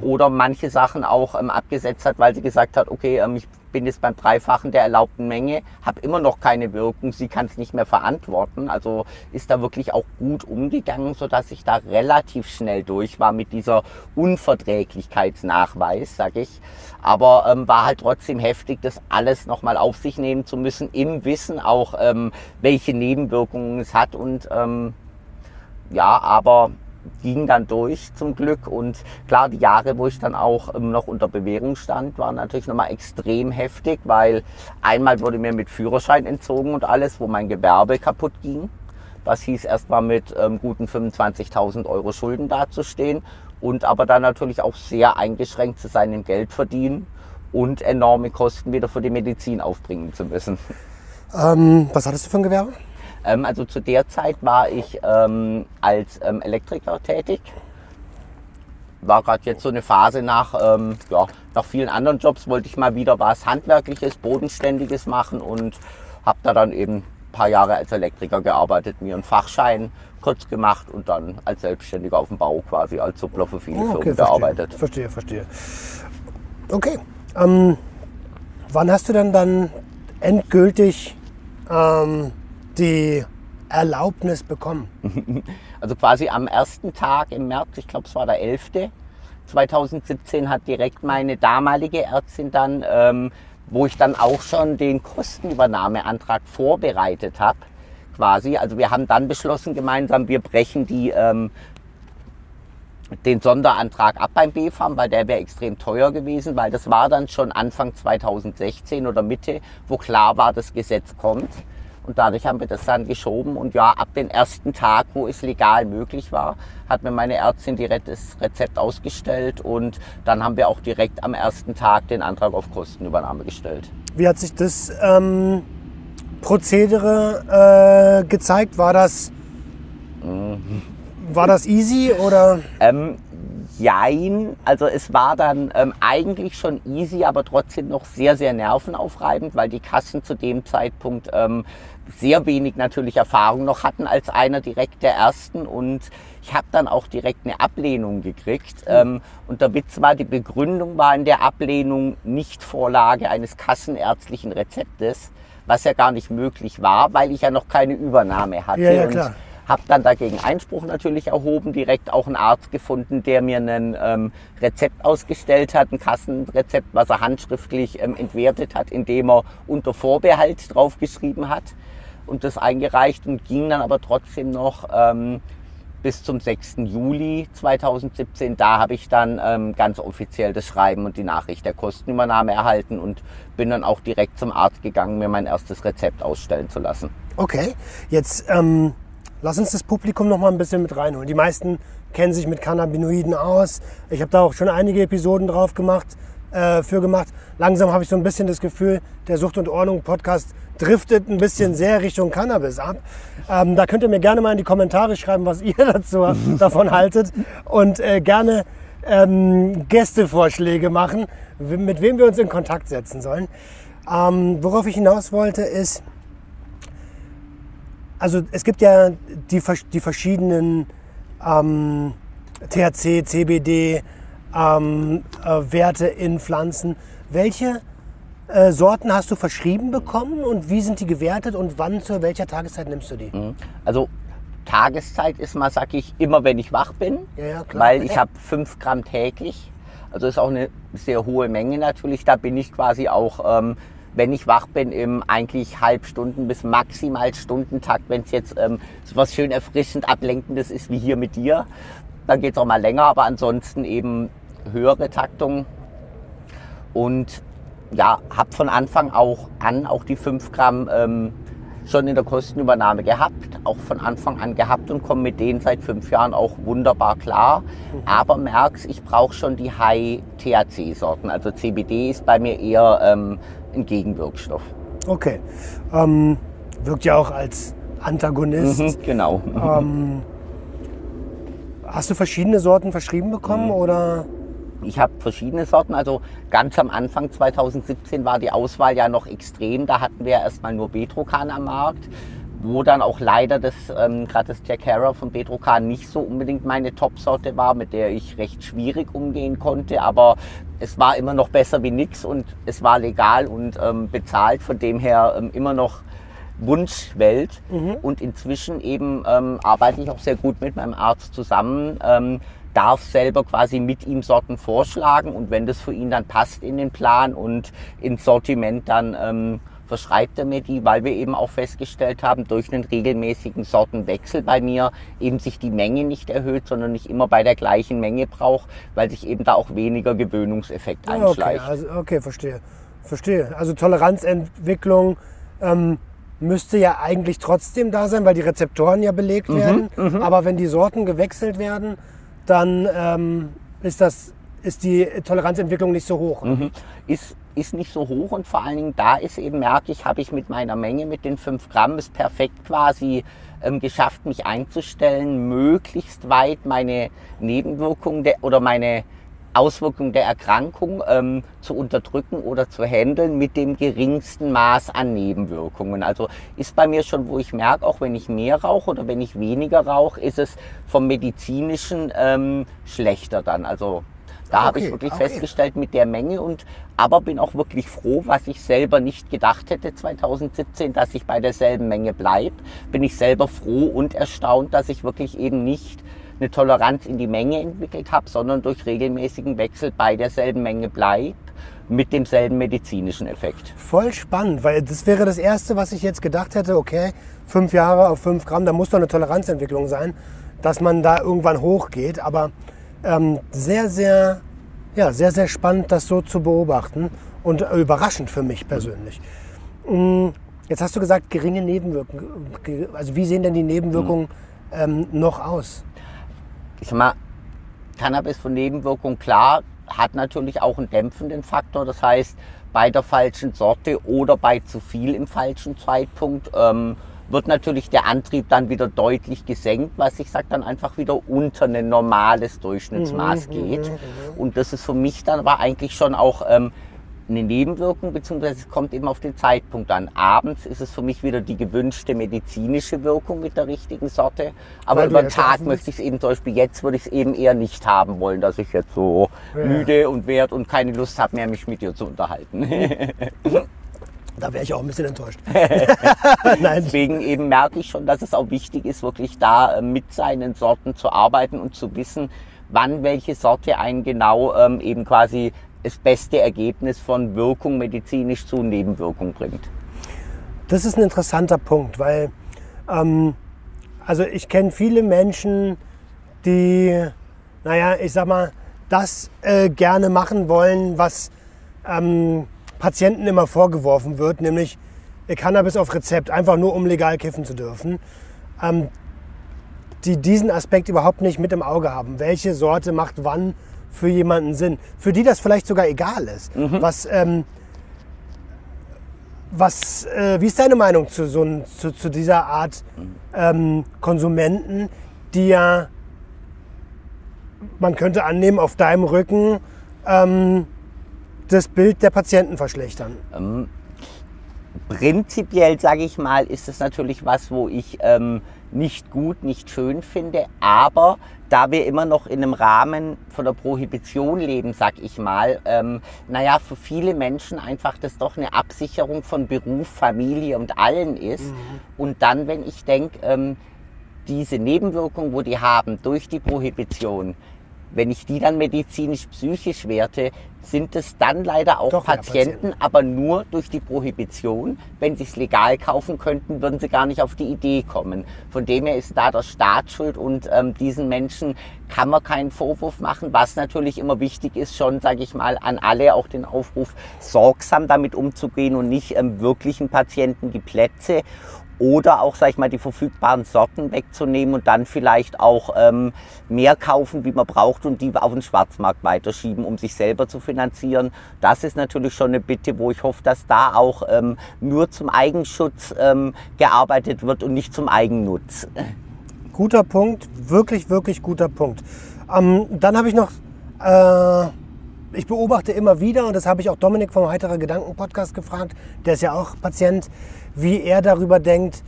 oder manche Sachen auch ähm, abgesetzt hat, weil sie gesagt hat, okay, ähm, ich bin jetzt beim Dreifachen der erlaubten Menge, habe immer noch keine Wirkung, sie kann es nicht mehr verantworten. Also ist da wirklich auch gut umgegangen, sodass ich da relativ schnell durch war mit dieser Unverträglichkeitsnachweis, sag ich. Aber ähm, war halt trotzdem heftig, das alles nochmal auf sich nehmen zu müssen, im Wissen auch, ähm, welche Nebenwirkungen es hat und ähm, ja, aber ging dann durch zum Glück und klar, die Jahre, wo ich dann auch ähm, noch unter Bewährung stand, waren natürlich nochmal extrem heftig, weil einmal wurde mir mit Führerschein entzogen und alles, wo mein Gewerbe kaputt ging. Was hieß erstmal mit ähm, guten 25.000 Euro Schulden dazustehen und aber dann natürlich auch sehr eingeschränkt zu sein im Geldverdienen und enorme Kosten wieder für die Medizin aufbringen zu müssen. Ähm, was hattest du für ein Gewerbe? Ähm, also zu der Zeit war ich ähm, als ähm, Elektriker tätig war gerade jetzt so eine Phase nach, ähm, ja, nach vielen anderen Jobs wollte ich mal wieder was Handwerkliches, Bodenständiges machen und habe da dann eben ein paar Jahre als Elektriker gearbeitet, mir einen Fachschein kurz gemacht und dann als Selbstständiger auf dem Bau quasi als Suppler für viele Oh, Firmen gearbeitet. Verstehe, verstehe. Okay. Ähm, wann hast du denn dann endgültig ähm, die Erlaubnis bekommen? Also quasi am ersten Tag im März, ich glaube es war der 11. 2017 hat direkt meine damalige Ärztin dann, ähm, wo ich dann auch schon den Kostenübernahmeantrag vorbereitet habe, quasi. Also wir haben dann beschlossen gemeinsam, wir brechen die ähm, den Sonderantrag ab beim BFAM, weil der wäre extrem teuer gewesen, weil das war dann schon Anfang 2016 oder Mitte, wo klar war, das Gesetz kommt. Und dadurch haben wir das dann geschoben. Und ja, ab dem ersten Tag, wo es legal möglich war, hat mir meine Ärztin direkt das Rezept ausgestellt. Und dann haben wir auch direkt am ersten Tag den Antrag auf Kostenübernahme gestellt. Wie hat sich das ähm, Prozedere äh, gezeigt? War das, war das easy oder? Ähm, jein, also es war dann ähm, eigentlich schon easy, aber trotzdem noch sehr, sehr nervenaufreibend, weil die Kassen zu dem Zeitpunkt ähm, sehr wenig natürlich Erfahrung noch hatten als einer direkt der ersten und ich habe dann auch direkt eine Ablehnung gekriegt. Ähm, und der Witz war, die Begründung war in der Ablehnung nicht Vorlage eines kassenärztlichen Rezeptes, was ja gar nicht möglich war, weil ich ja noch keine Übernahme hatte. Ja, ja, und klar. habe dann dagegen Einspruch natürlich erhoben, direkt auch einen Arzt gefunden, der mir ein ähm, Rezept ausgestellt hat, ein Kassenrezept, was er handschriftlich ähm, entwertet hat, indem er unter Vorbehalt draufgeschrieben hat und das eingereicht und ging dann aber trotzdem noch ähm, bis zum 6. Juli 2017. Da habe ich dann ähm, ganz offiziell das Schreiben und die Nachricht der Kostenübernahme erhalten und bin dann auch direkt zum Arzt gegangen, mir mein erstes Rezept ausstellen zu lassen. Okay, jetzt ähm, lass uns das Publikum noch mal ein bisschen mit reinholen. Die meisten kennen sich mit Cannabinoiden aus. Ich habe da auch schon einige Episoden drauf gemacht, äh, für gemacht. Langsam habe ich so ein bisschen das Gefühl, der Sucht und Ordnung Podcast driftet ein bisschen sehr Richtung Cannabis ab. Ähm, da könnt ihr mir gerne mal in die Kommentare schreiben, was ihr dazu davon haltet und äh, gerne ähm, Gästevorschläge machen, mit wem wir uns in Kontakt setzen sollen. Ähm, worauf ich hinaus wollte ist, also es gibt ja die, die verschiedenen ähm, THC, CBD ähm, äh, Werte in Pflanzen. Welche äh, Sorten hast du verschrieben bekommen und wie sind die gewertet und wann zu welcher Tageszeit nimmst du die? Also Tageszeit ist mal, sag ich, immer wenn ich wach bin, Ja, ja, klar. weil ich habe fünf Gramm täglich. Also ist auch eine sehr hohe Menge natürlich. Da bin ich quasi auch, ähm, wenn ich wach bin, im eigentlich Halbstunden bis maximal Stundentakt. Wenn es jetzt ähm, so was schön erfrischend ablenkendes ist wie hier mit dir, dann geht es auch mal länger. Aber ansonsten eben höhere Taktung und ja, habe von Anfang auch an auch die 5 Gramm ähm, schon in der Kostenübernahme gehabt, auch von Anfang an gehabt und komme mit denen seit fünf Jahren auch wunderbar klar. Aber merkst, ich brauche schon die High-THC-Sorten. Also CBD ist bei mir eher ähm, ein Gegenwirkstoff. Okay. Ähm, wirkt ja auch als Antagonist. Mhm, genau. Ähm, hast du verschiedene Sorten verschrieben bekommen oder? Ich habe verschiedene Sorten. Also ganz am Anfang 2017 war die Auswahl ja noch extrem. Da hatten wir erstmal nur Betrocan am Markt, wo dann auch leider das, ähm, gerade das Jack Harrow von Betrocan nicht so unbedingt meine Top-Sorte war, mit der ich recht schwierig umgehen konnte. Aber es war immer noch besser wie nix und es war legal und ähm, bezahlt. Von dem her ähm, immer noch Wunschwelt. Und inzwischen eben ähm, arbeite ich auch sehr gut mit meinem Arzt zusammen. Ähm, darf selber quasi mit ihm Sorten vorschlagen und wenn das für ihn dann passt in den Plan und ins Sortiment, dann ähm, verschreibt er mir die, weil wir eben auch festgestellt haben, durch einen regelmäßigen Sortenwechsel bei mir eben sich die Menge nicht erhöht, sondern nicht immer bei der gleichen Menge braucht, weil sich eben da auch weniger Gewöhnungseffekt Ah, Okay, einschleicht. also, okay, verstehe. Verstehe. Also Toleranzentwicklung ähm, müsste ja eigentlich trotzdem da sein, weil die Rezeptoren ja belegt Mhm, werden. Aber wenn die Sorten gewechselt werden, dann ähm, ist das ist die Toleranzentwicklung nicht so hoch. Mhm. Ist, ist nicht so hoch und vor allen Dingen da ist eben, merke ich, habe ich mit meiner Menge, mit den 5 Gramm, es perfekt quasi ähm, geschafft, mich einzustellen, möglichst weit meine Nebenwirkungen der, oder meine Auswirkungen der Erkrankung ähm, zu unterdrücken oder zu handeln mit dem geringsten Maß an Nebenwirkungen. Also ist bei mir schon, wo ich merke, auch wenn ich mehr rauche oder wenn ich weniger rauche, ist es vom medizinischen ähm, schlechter dann. Also da okay, habe ich wirklich okay. festgestellt mit der Menge und aber bin auch wirklich froh, was ich selber nicht gedacht hätte 2017, dass ich bei derselben Menge bleibe. Bin ich selber froh und erstaunt, dass ich wirklich eben nicht eine Toleranz in die Menge entwickelt habe, sondern durch regelmäßigen Wechsel bei derselben Menge bleibt mit demselben medizinischen Effekt. Voll spannend, weil das wäre das Erste, was ich jetzt gedacht hätte, okay, fünf Jahre auf fünf Gramm, da muss doch eine Toleranzentwicklung sein, dass man da irgendwann hochgeht. Aber ähm, sehr, sehr, ja, sehr, sehr spannend, das so zu beobachten und überraschend für mich persönlich. Mhm. Jetzt hast du gesagt, geringe Nebenwirkungen. Also wie sehen denn die Nebenwirkungen mhm. ähm, noch aus? Ich sag mal, Cannabis von Nebenwirkungen, klar, hat natürlich auch einen dämpfenden Faktor. Das heißt, bei der falschen Sorte oder bei zu viel im falschen Zeitpunkt ähm, wird natürlich der Antrieb dann wieder deutlich gesenkt, was ich sage dann einfach wieder unter ein normales Durchschnittsmaß mhm, geht. Mhm, mhm. Und das ist für mich dann aber eigentlich schon auch ähm, eine Nebenwirkung, beziehungsweise es kommt eben auf den Zeitpunkt an. Abends ist es für mich wieder die gewünschte medizinische Wirkung mit der richtigen Sorte. Aber Weil über den Tag möchte ich es eben zum Beispiel jetzt würde ich es eben eher nicht haben wollen, dass ich jetzt so ja. müde und wert und keine Lust habe mehr, mich mit dir zu unterhalten. Da wäre ich auch ein bisschen enttäuscht. Nein. Deswegen eben merke ich schon, dass es auch wichtig ist, wirklich da äh, mit seinen Sorten zu arbeiten und zu wissen, wann welche Sorte einen genau ähm, eben quasi das beste Ergebnis von Wirkung medizinisch zu Nebenwirkung bringt. Das ist ein interessanter Punkt, weil ähm, also ich kenne viele Menschen, die, naja, ich sag mal, das äh, gerne machen wollen, was ähm, Patienten immer vorgeworfen wird, nämlich Cannabis auf Rezept, einfach nur um legal kiffen zu dürfen. Ähm, die diesen Aspekt überhaupt nicht mit im Auge haben. Welche Sorte macht wann für jemanden Sinn, für die das vielleicht sogar egal ist. Mhm. Was, ähm, was, äh, wie ist deine Meinung zu, so zu, zu dieser Art ähm, Konsumenten, die ja, man könnte annehmen, auf deinem Rücken ähm, das Bild der Patienten verschlechtern? Ähm, prinzipiell, sage ich mal, ist es natürlich was, wo ich ähm, nicht gut, nicht schön finde, aber da wir immer noch in einem Rahmen von der Prohibition leben, sag ich mal, ähm, naja, für viele Menschen einfach das doch eine Absicherung von Beruf, Familie und allen ist. Mhm. Und dann, wenn ich denke, ähm, diese Nebenwirkung, wo die haben durch die Prohibition, wenn ich die dann medizinisch-psychisch werte, sind es dann leider auch Doch, Patienten, Patienten, aber nur durch die Prohibition. Wenn sie es legal kaufen könnten, würden sie gar nicht auf die Idee kommen. Von dem her ist da der Staat schuld und ähm, diesen Menschen kann man keinen Vorwurf machen. Was natürlich immer wichtig ist, schon, sage ich mal, an alle auch den Aufruf, sorgsam damit umzugehen und nicht ähm, wirklichen Patienten die Plätze oder auch, sag ich mal, die verfügbaren Sorten wegzunehmen und dann vielleicht auch ähm, mehr kaufen, wie man braucht und die auf den Schwarzmarkt weiterschieben, um sich selber zu finanzieren. Das ist natürlich schon eine Bitte, wo ich hoffe, dass da auch ähm, nur zum Eigenschutz ähm, gearbeitet wird und nicht zum Eigennutz. Guter Punkt, wirklich, wirklich guter Punkt. Ähm, dann habe ich noch, äh, ich beobachte immer wieder, und das habe ich auch Dominik vom Heiterer Gedanken Podcast gefragt, der ist ja auch Patient, wie er darüber denkt,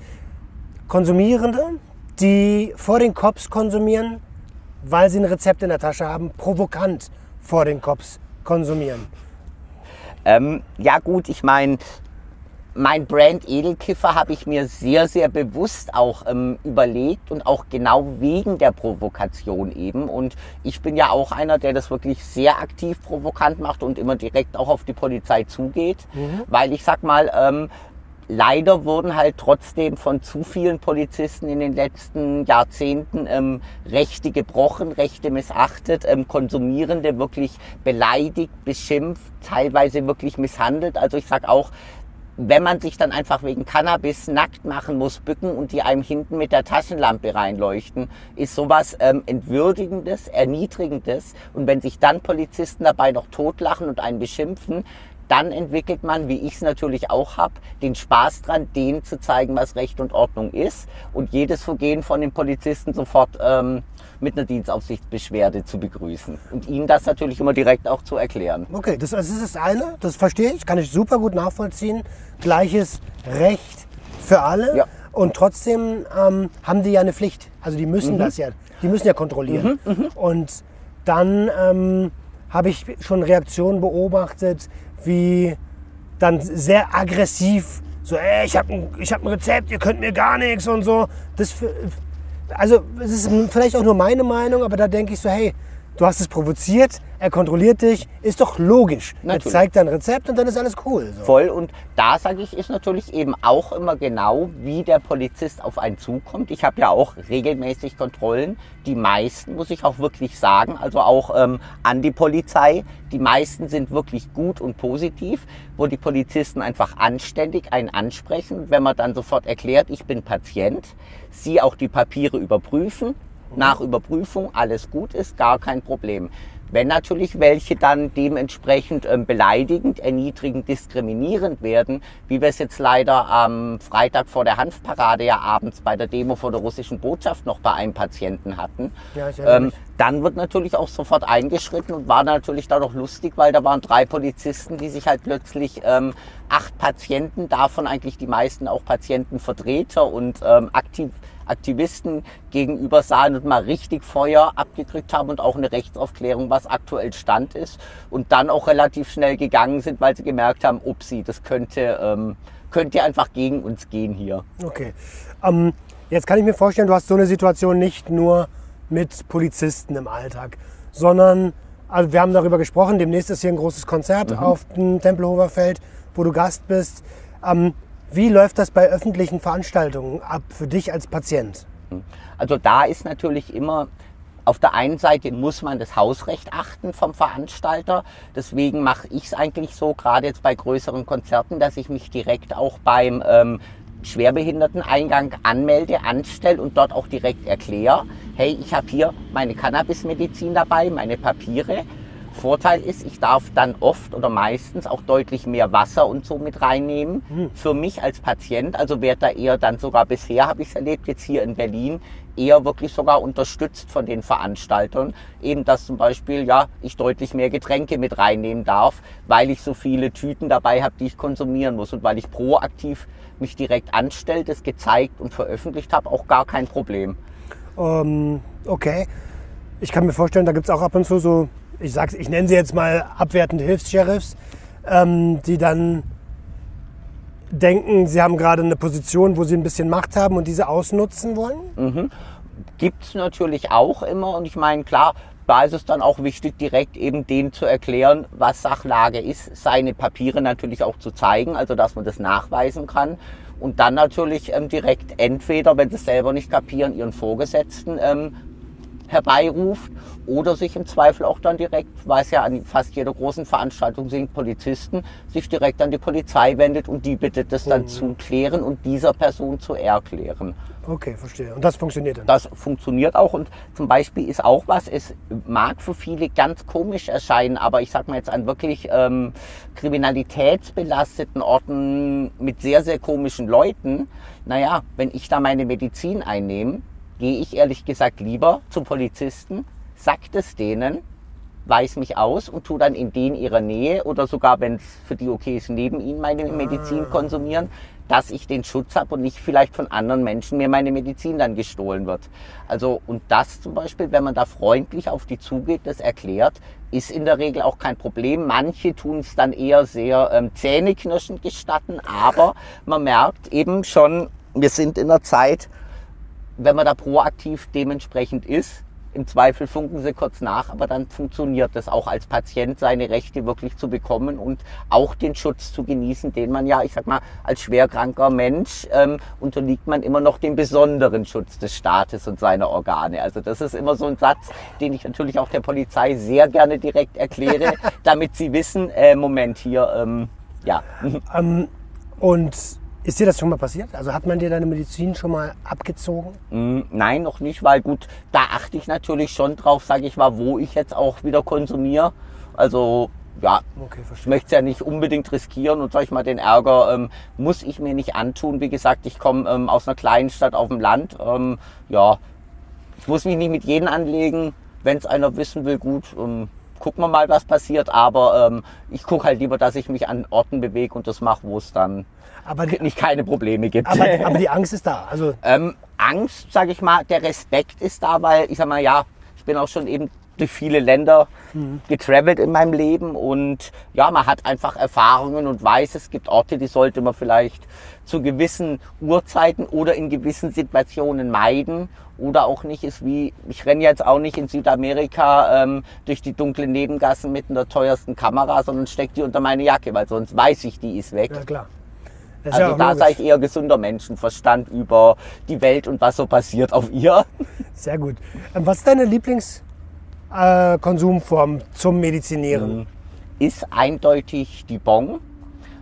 Konsumierende, die vor den Cops konsumieren, weil sie ein Rezept in der Tasche haben, provokant vor den Cops konsumieren. Ähm, ja gut, ich meine, mein Brand Edelkiffer habe ich mir sehr, sehr bewusst auch ähm, überlegt und auch genau wegen der Provokation eben. Und ich bin ja auch einer, der das wirklich sehr aktiv provokant macht und immer direkt auch auf die Polizei zugeht, mhm. weil ich sag mal, ähm, leider wurden halt trotzdem von zu vielen Polizisten in den letzten Jahrzehnten ähm, Rechte gebrochen, Rechte missachtet, ähm, Konsumierende wirklich beleidigt, beschimpft, teilweise wirklich misshandelt. Also ich sag auch, wenn man sich dann einfach wegen Cannabis nackt machen muss, bücken und die einem hinten mit der Taschenlampe reinleuchten, ist sowas ähm, entwürdigendes, erniedrigendes. Und wenn sich dann Polizisten dabei noch totlachen und einen beschimpfen, dann entwickelt man, wie ich es natürlich auch habe, den Spaß dran, denen zu zeigen, was Recht und Ordnung ist und jedes Vergehen von den Polizisten sofort ähm, mit einer Dienstaufsichtsbeschwerde zu begrüßen und ihnen das natürlich immer direkt auch zu erklären. Okay, das, das ist das eine, das verstehe ich, kann ich super gut nachvollziehen. Gleiches Recht für alle. Ja. Und trotzdem ähm, haben die ja eine Pflicht. Also die müssen das ja, die müssen ja kontrollieren. Und dann ähm, habe ich schon Reaktionen beobachtet, wie dann sehr aggressiv, so, ey, ich habe ein, ich hab ein Rezept, ihr könnt mir gar nichts und so. Das also es ist vielleicht auch nur meine Meinung, aber da denke ich so, hey, du hast es provoziert, er kontrolliert dich, ist doch logisch. Er Natürlich. zeigt ein Rezept und dann ist alles cool. So. Voll und da sage ich, ist natürlich eben auch immer genau, wie der Polizist auf einen zukommt. Ich habe ja auch regelmäßig Kontrollen. Die meisten, muss ich auch wirklich sagen, also auch ähm, an die Polizei, die meisten sind wirklich gut und positiv, wo die Polizisten einfach anständig einen ansprechen. Wenn man dann sofort erklärt, ich bin Patient, sie auch die Papiere überprüfen, nach Überprüfung alles gut ist, gar kein Problem. Wenn natürlich welche dann dementsprechend ähm, beleidigend, erniedrigend, diskriminierend werden, wie wir es jetzt leider am Freitag vor der Hanfparade ja abends bei der Demo vor der russischen Botschaft noch bei einem Patienten hatten, Ja, ähm, dann wird natürlich auch sofort eingeschritten und war natürlich dann auch lustig, weil da waren drei Polizisten, die sich halt plötzlich ähm, acht Patienten, davon eigentlich die meisten auch Patientenvertreter und ähm, Aktiv Aktivisten gegenüber sahen und mal richtig Feuer abgekriegt haben und auch eine Rechtsaufklärung, was aktuell Stand ist und dann auch relativ schnell gegangen sind, weil sie gemerkt haben, upsi, das könnte, ähm, könnte einfach gegen uns gehen hier. Okay. Ähm, jetzt kann ich mir vorstellen, du hast so eine Situation nicht nur mit Polizisten im Alltag, sondern, also wir haben darüber gesprochen, demnächst ist hier ein großes Konzert auf dem Tempelhofer Feld, wo du Gast bist. Ähm, wie läuft das bei öffentlichen Veranstaltungen ab für dich als Patient? Also da ist natürlich immer, auf der einen Seite muss man das Hausrecht achten vom Veranstalter. Deswegen mache ich es eigentlich so, gerade jetzt bei größeren Konzerten, dass ich mich direkt auch beim ähm, Schwerbehinderteneingang anmelde, anstelle und dort auch direkt erkläre, hey, ich habe hier meine Cannabismedizin dabei, meine Papiere. Vorteil ist, ich darf dann oft oder meistens auch deutlich mehr Wasser und so mit reinnehmen. Für mich als Patient, also werde da eher dann sogar bisher, habe ich es erlebt, jetzt hier in Berlin, eher wirklich sogar unterstützt von den Veranstaltern. Eben, dass zum Beispiel, ja, ich deutlich mehr Getränke mit reinnehmen darf, weil ich so viele Tüten dabei habe, die ich konsumieren muss und weil ich proaktiv mich direkt anstelle, das gezeigt und veröffentlicht habe, auch gar kein Problem. Ähm, okay. Ich kann mir vorstellen, da gibt es auch ab und zu so, ich sag's, ich nenne sie jetzt mal abwertende Hilfs-Sheriffs, ähm, die dann denken, sie haben gerade eine Position, wo sie ein bisschen Macht haben und diese ausnutzen wollen. gibt's natürlich auch immer. Und ich meine, klar, da ist es dann auch wichtig, direkt eben denen zu erklären, was Sachlage ist, seine Papiere natürlich auch zu zeigen, also dass man das nachweisen kann. Und dann natürlich ähm, direkt entweder, wenn sie es selber nicht kapieren, ihren Vorgesetzten ähm, herbeiruft oder sich im Zweifel auch dann direkt, weil es ja an fast jeder großen Veranstaltung sind Polizisten, sich direkt an die Polizei wendet und die bittet, das dann zu klären und dieser Person zu erklären. Okay, verstehe. Und das funktioniert dann. Das funktioniert auch und zum Beispiel ist auch was, es mag für viele ganz komisch erscheinen, aber ich sag mal jetzt an wirklich ähm, kriminalitätsbelasteten Orten mit sehr, sehr komischen Leuten, naja, wenn ich da meine Medizin einnehme, gehe ich ehrlich gesagt lieber zum Polizisten, sagt es denen, weiß mich aus und tu dann in denen ihrer Nähe oder sogar, wenn es für die okay ist, neben ihnen meine Medizin konsumieren, dass ich den Schutz habe und nicht vielleicht von anderen Menschen mir meine Medizin dann gestohlen wird. Also und das zum Beispiel, wenn man da freundlich auf die zugeht, das erklärt, ist in der Regel auch kein Problem. Manche tun es dann eher sehr ähm, zähneknirschend gestatten, aber man merkt eben schon, wir sind in einer Zeit, wenn man da proaktiv dementsprechend ist, im Zweifel funken sie kurz nach, aber dann funktioniert das auch als Patient, seine Rechte wirklich zu bekommen und auch den Schutz zu genießen, den man ja, ich sag mal, als schwerkranker Mensch ähm, unterliegt man immer noch dem besonderen Schutz des Staates und seiner Organe. Also das ist immer so ein Satz, den ich natürlich auch der Polizei sehr gerne direkt erkläre, damit sie wissen, äh, Moment hier, ähm, ja. Ähm, Und ist dir das schon mal passiert? Also hat man dir deine Medizin schon mal abgezogen? Mm, Nein, noch nicht, weil gut, da achte ich natürlich schon drauf, sage ich mal, wo ich jetzt auch wieder konsumiere. Also ja, Okay, ich möchte es ja nicht unbedingt riskieren und sag ich mal, den Ärger ähm, muss ich mir nicht antun. Wie gesagt, ich komme ähm, aus einer kleinen Stadt auf dem Land. Ähm, ja, ich muss mich nicht mit jedem anlegen. Wenn es einer wissen will, gut, ähm, gucken wir mal, was passiert. Aber ähm, ich gucke halt lieber, dass ich mich an Orten bewege und das mache, wo es dann Aber die, nicht keine Probleme gibt. aber, aber die Angst ist da. Also Ähm, Angst, sage ich mal, der Respekt ist da, weil ich sag mal, ja, ich bin auch schon eben durch viele Länder getravelt in meinem Leben und ja, man hat einfach Erfahrungen und weiß, es gibt Orte, die sollte man vielleicht zu gewissen Uhrzeiten oder in gewissen Situationen meiden oder auch nicht ist wie, ich renne jetzt auch nicht in Südamerika ähm, durch die dunklen Nebengassen mit einer teuersten Kamera, sondern steck die unter meine Jacke, weil sonst weiß ich, die ist weg. ja klar. Also ja da auch sei logisch. ich eher gesunder Menschenverstand über die Welt und was so passiert auf ihr. Sehr gut. Ähm, Was ist deine Lieblingskonsumform äh, zum Medizinieren? Ist eindeutig die Bon,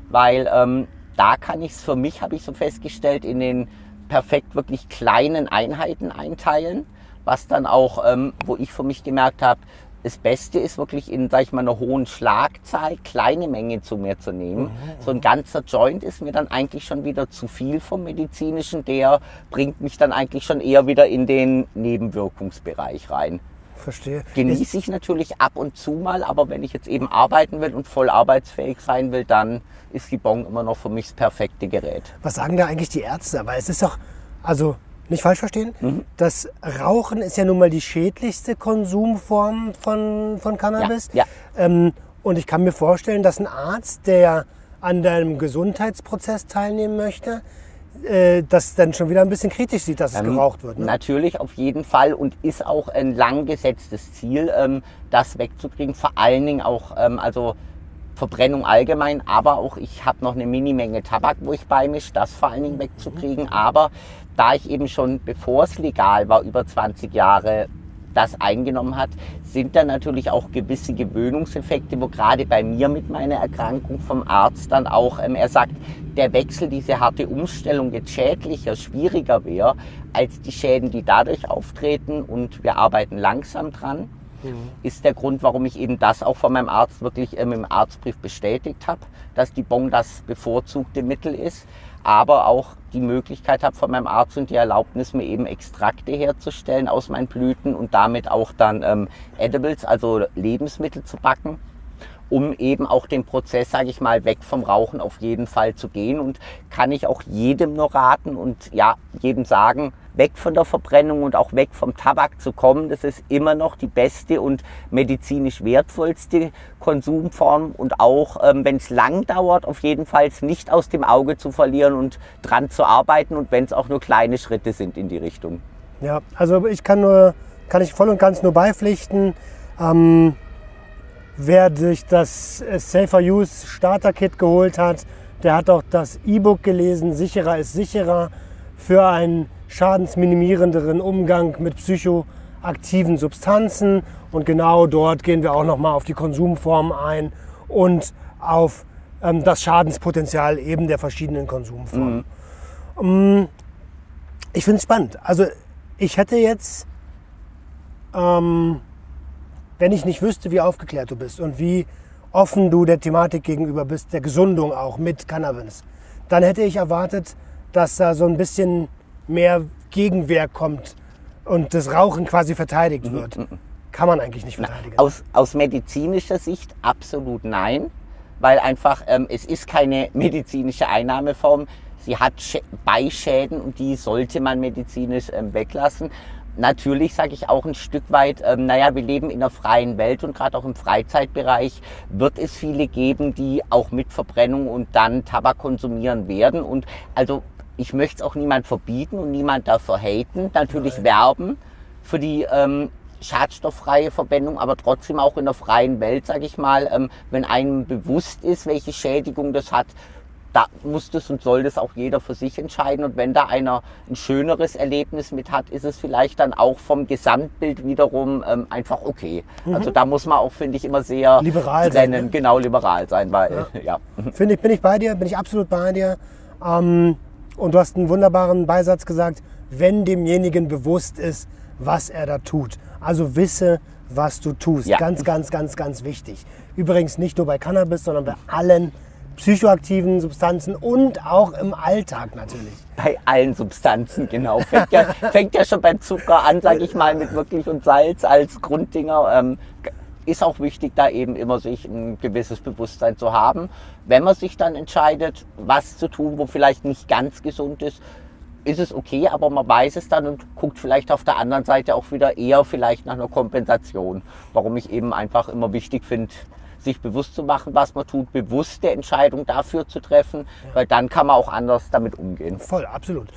weil ähm, da kann ich es für mich, habe ich so festgestellt, in den perfekt wirklich kleinen Einheiten einteilen, was dann auch, ähm, wo ich für mich gemerkt habe, das Beste ist wirklich in, sag ich mal, einer hohen Schlagzahl kleine Mengen zu mir zu nehmen. So ein ganzer Joint ist mir dann eigentlich schon wieder zu viel vom medizinischen. Der bringt mich dann eigentlich schon eher wieder in den Nebenwirkungsbereich rein. Verstehe. Genieße ich natürlich ab und zu mal, aber wenn ich jetzt eben arbeiten will und voll arbeitsfähig sein will, dann ist die Bon immer noch für mich das perfekte Gerät. was sagen da eigentlich die Ärzte? Weil es ist doch, also nicht falsch verstehen, das Rauchen ist ja nun mal die schädlichste Konsumform von, von Cannabis. Ja, Ähm, und ich kann mir vorstellen, dass ein Arzt, der an deinem Gesundheitsprozess teilnehmen möchte, äh, das dann schon wieder ein bisschen kritisch sieht, dass es geraucht wird. Ne? Natürlich, auf jeden Fall und ist auch ein lang gesetztes Ziel, ähm, das wegzukriegen. Vor allen Dingen auch, ähm, also Verbrennung allgemein, aber auch ich habe noch eine Minimenge Tabak, wo ich beimische, das vor allen Dingen wegzukriegen. Aber da ich eben schon, bevor es legal war, über 20 Jahre das eingenommen hat, sind da natürlich auch gewisse Gewöhnungseffekte, wo gerade bei mir mit meiner Erkrankung vom Arzt dann auch, ähm, er sagt, der Wechsel, diese harte Umstellung jetzt schädlicher, schwieriger wäre, als die Schäden, die dadurch auftreten. Und wir arbeiten langsam dran, ist der Grund, warum ich eben das auch von meinem Arzt wirklich ähm, im Arztbrief bestätigt habe, dass die Bon das bevorzugte Mittel ist, aber auch die Möglichkeit habe von meinem Arzt und die Erlaubnis, mir eben Extrakte herzustellen aus meinen Blüten und damit auch dann ähm, Edibles, also Lebensmittel zu backen um eben auch den Prozess, sage ich mal, weg vom Rauchen auf jeden Fall zu gehen. Und kann ich auch jedem nur raten und ja, jedem sagen, weg von der Verbrennung und auch weg vom Tabak zu kommen. Das ist immer noch die beste und medizinisch wertvollste Konsumform und auch, ähm, wenn es lang dauert, auf jeden Fall nicht aus dem Auge zu verlieren und dran zu arbeiten und wenn es auch nur kleine Schritte sind in die Richtung. Ja, also ich kann nur, kann ich voll und ganz nur beipflichten. Ähm, wer sich das äh, Safer Use Starter Kit geholt hat, der hat auch das E-Book gelesen, sicherer ist sicherer, für einen schadensminimierenderen Umgang mit psychoaktiven Substanzen. Und genau dort gehen wir auch nochmal auf die Konsumformen ein und auf ähm, das Schadenspotenzial eben der verschiedenen Konsumformen. Ähm, ich finde es spannend. Also ich hätte jetzt, ähm, wenn ich nicht wüsste, wie aufgeklärt du bist und wie offen du der Thematik gegenüber bist, der Gesundung auch mit Cannabis, dann hätte ich erwartet, dass da so ein bisschen mehr Gegenwehr kommt und das Rauchen quasi verteidigt wird. Kann man eigentlich nicht verteidigen. Aus, aus medizinischer Sicht absolut nein, weil einfach ähm, es ist keine medizinische Einnahmeform. Sie hat Schä Beischäden und die sollte man medizinisch ähm, weglassen. Natürlich sage ich auch ein Stück weit, ähm, naja, wir leben in einer freien Welt und gerade auch im Freizeitbereich wird es viele geben, die auch mit Verbrennung und dann Tabak konsumieren werden. Und also ich möchte es auch niemand verbieten und niemand dafür haten. Natürlich werben für die ähm, schadstofffreie Verwendung, aber trotzdem auch in der freien Welt, sage ich mal, ähm, wenn einem bewusst ist, welche Schädigung das hat, da muss das und soll das auch jeder für sich entscheiden. Und wenn da einer ein schöneres Erlebnis mit hat, ist es vielleicht dann auch vom Gesamtbild wiederum ähm, einfach okay. Also da muss man auch, finde ich, immer sehr Mhm. Liberal sein, trennen, ne? genau liberal sein, weil ja. Finde ich, bin ich bei dir, bin ich absolut bei dir. Ähm, und du hast einen wunderbaren Beisatz gesagt, wenn demjenigen bewusst ist, was er da tut. Also wisse, was du tust. Ja. Ganz, ganz, ganz, ganz wichtig. Übrigens nicht nur bei Cannabis, sondern bei allen psychoaktiven Substanzen und auch im Alltag natürlich. Bei allen Substanzen, genau. Fängt ja, fängt ja schon beim Zucker an, sage ich mal, mit wirklich und Salz als Grunddinger. Ähm, ist auch wichtig, da eben immer sich ein gewisses Bewusstsein zu haben. Wenn man sich dann entscheidet, was zu tun, wo vielleicht nicht ganz gesund ist, ist es okay, aber man weiß es dann und guckt vielleicht auf der anderen Seite auch wieder eher vielleicht nach einer Kompensation. Warum ich eben einfach immer wichtig finde, sich bewusst zu machen, was man tut, bewusste Entscheidung dafür zu treffen, weil dann kann man auch anders damit umgehen. Voll, absolut.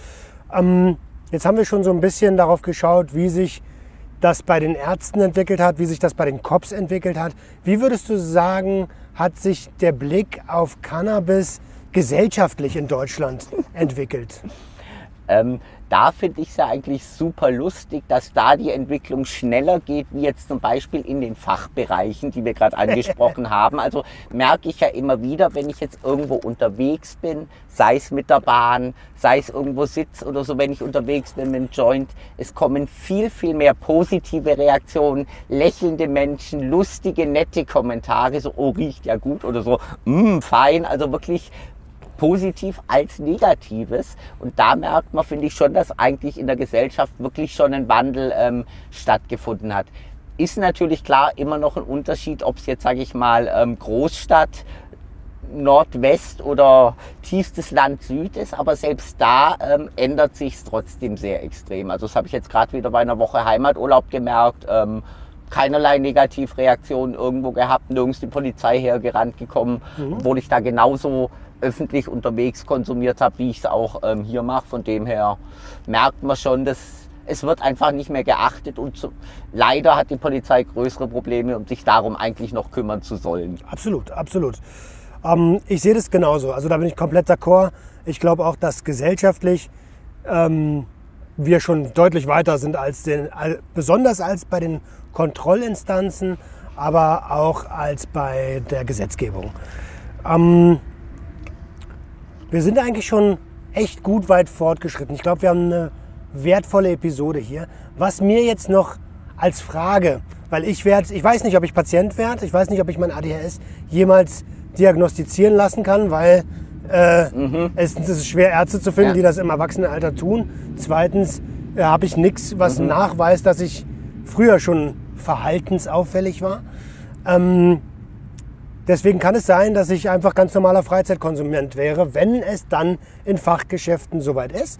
Ähm, jetzt haben wir schon so ein bisschen darauf geschaut, wie sich das bei den Ärzten entwickelt hat, wie sich das bei den Cops entwickelt hat. Wie würdest du sagen, hat sich der Blick auf Cannabis gesellschaftlich in Deutschland entwickelt? Ähm, da finde ich es ja eigentlich super lustig, dass da die Entwicklung schneller geht, wie jetzt zum Beispiel in den Fachbereichen, die wir gerade angesprochen haben. Also merke ich ja immer wieder, wenn ich jetzt irgendwo unterwegs bin, sei es mit der Bahn, sei es irgendwo sitz oder so, wenn ich unterwegs bin mit dem Joint, es kommen viel, viel mehr positive Reaktionen, lächelnde Menschen, lustige, nette Kommentare, so, oh, riecht ja gut oder so, mm, fein, also wirklich positiv als negatives. Und da merkt man, finde ich schon, dass eigentlich in der Gesellschaft wirklich schon ein Wandel ähm, stattgefunden hat. Ist natürlich klar immer noch ein Unterschied, ob es jetzt, sage ich mal, ähm, Großstadt, Nordwest oder tiefstes Land Süd ist, aber selbst da ähm, ändert sich es trotzdem sehr extrem. Also das habe ich jetzt gerade wieder bei einer Woche Heimaturlaub gemerkt. Ähm, keinerlei Negativreaktionen irgendwo gehabt, nirgends die Polizei hergerannt gekommen, obwohl ich da genauso öffentlich unterwegs konsumiert habe, wie ich es auch ähm, hier mache. Von dem her merkt man schon, dass es wird einfach nicht mehr geachtet und zu, leider hat die Polizei größere Probleme, um sich darum eigentlich noch kümmern zu sollen. Absolut, absolut. Ähm, ich sehe das genauso. Also da bin ich komplett d'accord. Ich glaube auch, dass gesellschaftlich ähm, wir schon deutlich weiter sind als den, besonders als bei den Kontrollinstanzen, aber auch als bei der Gesetzgebung. Ähm, wir sind eigentlich schon echt gut weit fortgeschritten. Ich glaube, wir haben eine wertvolle Episode hier. Was mir jetzt noch als Frage, weil ich werde, ich weiß nicht, ob ich Patient werde, ich weiß nicht, ob ich mein ADHS jemals diagnostizieren lassen kann, weil äh, es, es ist schwer, Ärzte zu finden, Ja. die das im Erwachsenenalter tun. Zweitens äh, habe ich nichts, was nachweist, dass ich früher schon verhaltensauffällig war. Ähm, Deswegen kann es sein, dass ich einfach ganz normaler Freizeitkonsument wäre, wenn es dann in Fachgeschäften soweit ist.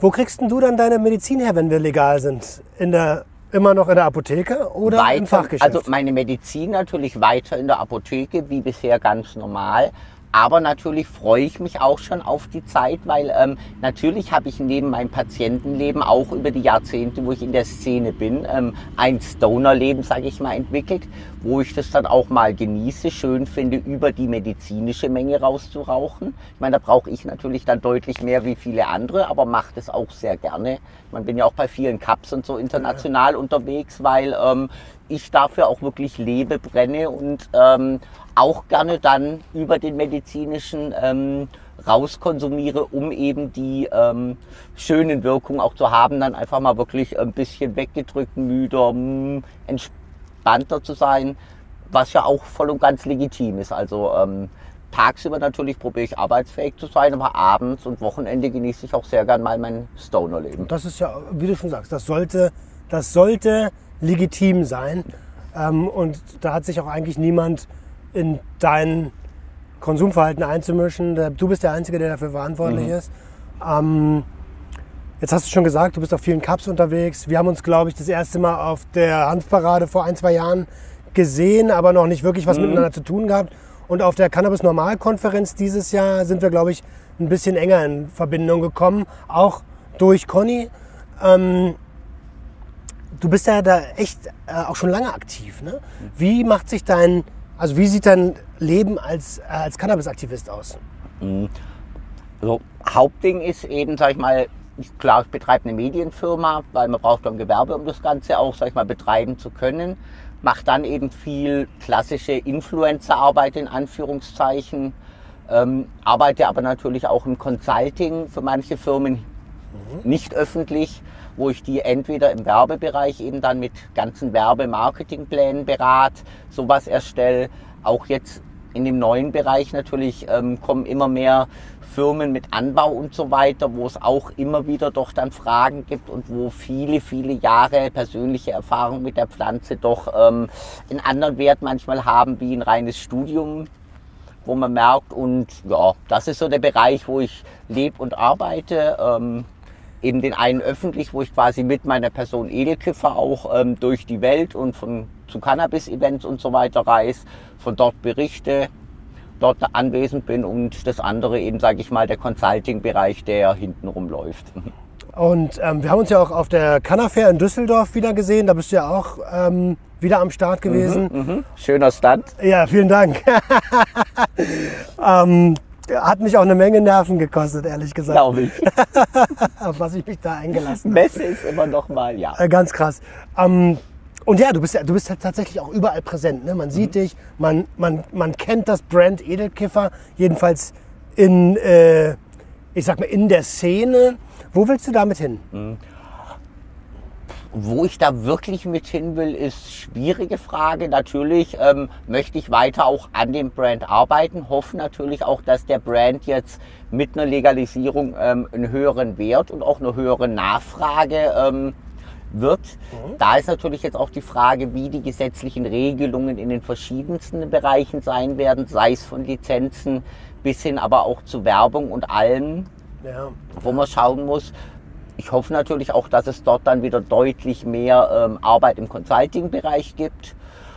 Wo kriegst denn du dann deine Medizin her, wenn wir legal sind? In der, immer noch in der Apotheke oder im Fachgeschäft? Also meine Medizin natürlich weiter in der Apotheke, wie bisher ganz normal. Aber natürlich freue ich mich auch schon auf die Zeit, weil ähm, natürlich habe ich neben meinem Patientenleben auch über die Jahrzehnte, wo ich in der Szene bin, ähm, ein Stoner-Leben, sage ich mal, entwickelt, wo ich das dann auch mal genieße, schön finde, über die medizinische Menge rauszurauchen. Ich meine, da brauche ich natürlich dann deutlich mehr wie viele andere, aber mache das auch sehr gerne. Man bin ja auch bei vielen Cups und so international unterwegs, weil ähm, ich dafür auch wirklich lebe, brenne und ähm, auch gerne dann über den medizinischen ähm, rauskonsumiere, um eben die ähm, schönen Wirkungen auch zu haben, dann einfach mal wirklich ein bisschen weggedrückt, müder, mh, entspannter zu sein, was ja auch voll und ganz legitim ist. Also ähm, tagsüber natürlich probiere ich arbeitsfähig zu sein, aber abends und Wochenende genieße ich auch sehr gern mal mein Stoner-Leben. das ist ja, wie du schon sagst, das sollte, das sollte legitim sein. Ähm, und da hat sich auch eigentlich niemand in dein Konsumverhalten einzumischen. Du bist der Einzige, der dafür verantwortlich ist. Ähm, jetzt hast du schon gesagt, du bist auf vielen Cups unterwegs. Wir haben uns, glaube ich, das erste Mal auf der Hanfparade vor ein, zwei Jahren gesehen, aber noch nicht wirklich was miteinander zu tun gehabt. Und auf der Cannabis-Normal-Konferenz dieses Jahr sind wir, glaube ich, ein bisschen enger in Verbindung gekommen, auch durch Conny. Ähm, du bist ja da echt äh, auch schon lange aktiv. Ne? Wie macht sich dein, also wie sieht dein Leben als, äh, als Cannabis-Aktivist aus? Also, Hauptding ist eben, sag ich mal, klar, ich betreibe eine Medienfirma, weil man braucht ein Gewerbe, um das Ganze auch, sag ich mal, betreiben zu können. Mache dann eben viel klassische Influencer-Arbeit in Anführungszeichen. Ähm, arbeite aber natürlich auch im Consulting für manche Firmen nicht öffentlich, wo ich die entweder im Werbebereich eben dann mit ganzen Werbe-Marketingplänen berate, sowas erstelle. Auch jetzt in dem neuen Bereich natürlich ähm, kommen immer mehr Firmen mit Anbau und so weiter, wo es auch immer wieder doch dann Fragen gibt und wo viele, viele Jahre persönliche Erfahrung mit der Pflanze doch ähm, einen anderen Wert manchmal haben wie ein reines Studium wo man merkt und ja, das ist so der Bereich, wo ich lebe und arbeite. Ähm, eben den einen öffentlich, wo ich quasi mit meiner Person Edelkiffer auch ähm, durch die Welt und von zu Cannabis-Events und so weiter reise, von dort berichte, dort anwesend bin und das andere eben, sage ich mal, der Consulting-Bereich, der hinten rumläuft. Und ähm, wir haben uns ja auch auf der Cannafair in Düsseldorf wieder gesehen. Da bist du ja auch ähm, wieder am Start gewesen. Mhm. Schöner Stand. Ja, vielen Dank. ähm, hat mich auch eine Menge Nerven gekostet, ehrlich gesagt, Glaube ich. auf was ich mich da eingelassen habe. Messe ist immer noch mal, ja. Äh, ganz krass. Ähm, und ja, du bist, ja, du bist tatsächlich auch überall präsent. Ne? Man sieht dich, man, man, man kennt das Brand Edelkiffer, jedenfalls in, äh, ich sag mal, in der Szene. Wo willst du damit hin? Wo ich da wirklich mit hin will, ist schwierige Frage. Natürlich ähm, möchte ich weiter auch an dem Brand arbeiten, hoffe natürlich auch, dass der Brand jetzt mit einer Legalisierung ähm, einen höheren Wert und auch eine höhere Nachfrage ähm, wird. Da ist natürlich jetzt auch die Frage, wie die gesetzlichen Regelungen in den verschiedensten Bereichen sein werden, sei es von Lizenzen bis hin aber auch zu Werbung und allem Ja. wo man schauen muss. Ich hoffe natürlich auch, dass es dort dann wieder deutlich mehr ähm, Arbeit im Consulting-Bereich gibt.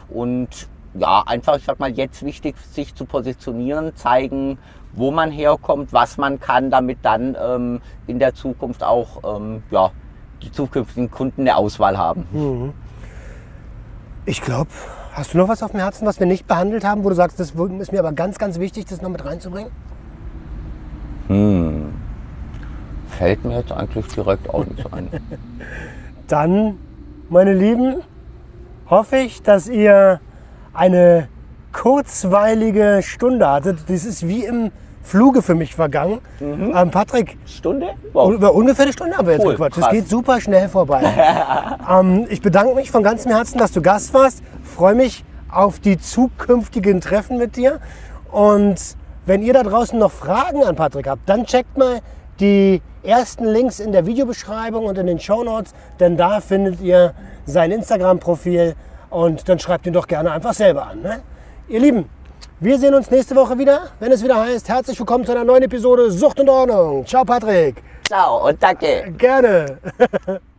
Und ja, einfach, ich sag mal, jetzt wichtig, sich zu positionieren, zeigen, wo man herkommt, was man kann, damit dann ähm, in der Zukunft auch ähm, ja, die zukünftigen Kunden eine Auswahl haben. Ich glaube, hast du noch was auf dem Herzen, was wir nicht behandelt haben, wo du sagst, das ist mir aber ganz, ganz wichtig, das noch mit reinzubringen? Fällt mir jetzt eigentlich direkt auch nicht ein. Dann, meine Lieben, hoffe ich, dass ihr eine kurzweilige Stunde hattet. Das ist wie im Fluge für mich vergangen. Ähm, Patrick, Stunde? Wow. über ungefähr eine Stunde haben wir jetzt Cool, gequatscht. Das krass. geht super schnell vorbei. ähm, ich bedanke mich von ganzem Herzen, dass du Gast warst. Freue mich auf die zukünftigen Treffen mit dir. Und wenn ihr da draußen noch Fragen an Patrick habt, dann checkt mal die ersten Links in der Videobeschreibung und in den Shownotes, denn da findet ihr sein Instagram-Profil und dann schreibt ihn doch gerne einfach selber an. Ne? Ihr Lieben, wir sehen uns nächste Woche wieder, wenn es wieder heißt, herzlich willkommen zu einer neuen Episode Sucht und Ordnung. Ciao Patrick. Ciao und danke. Gerne.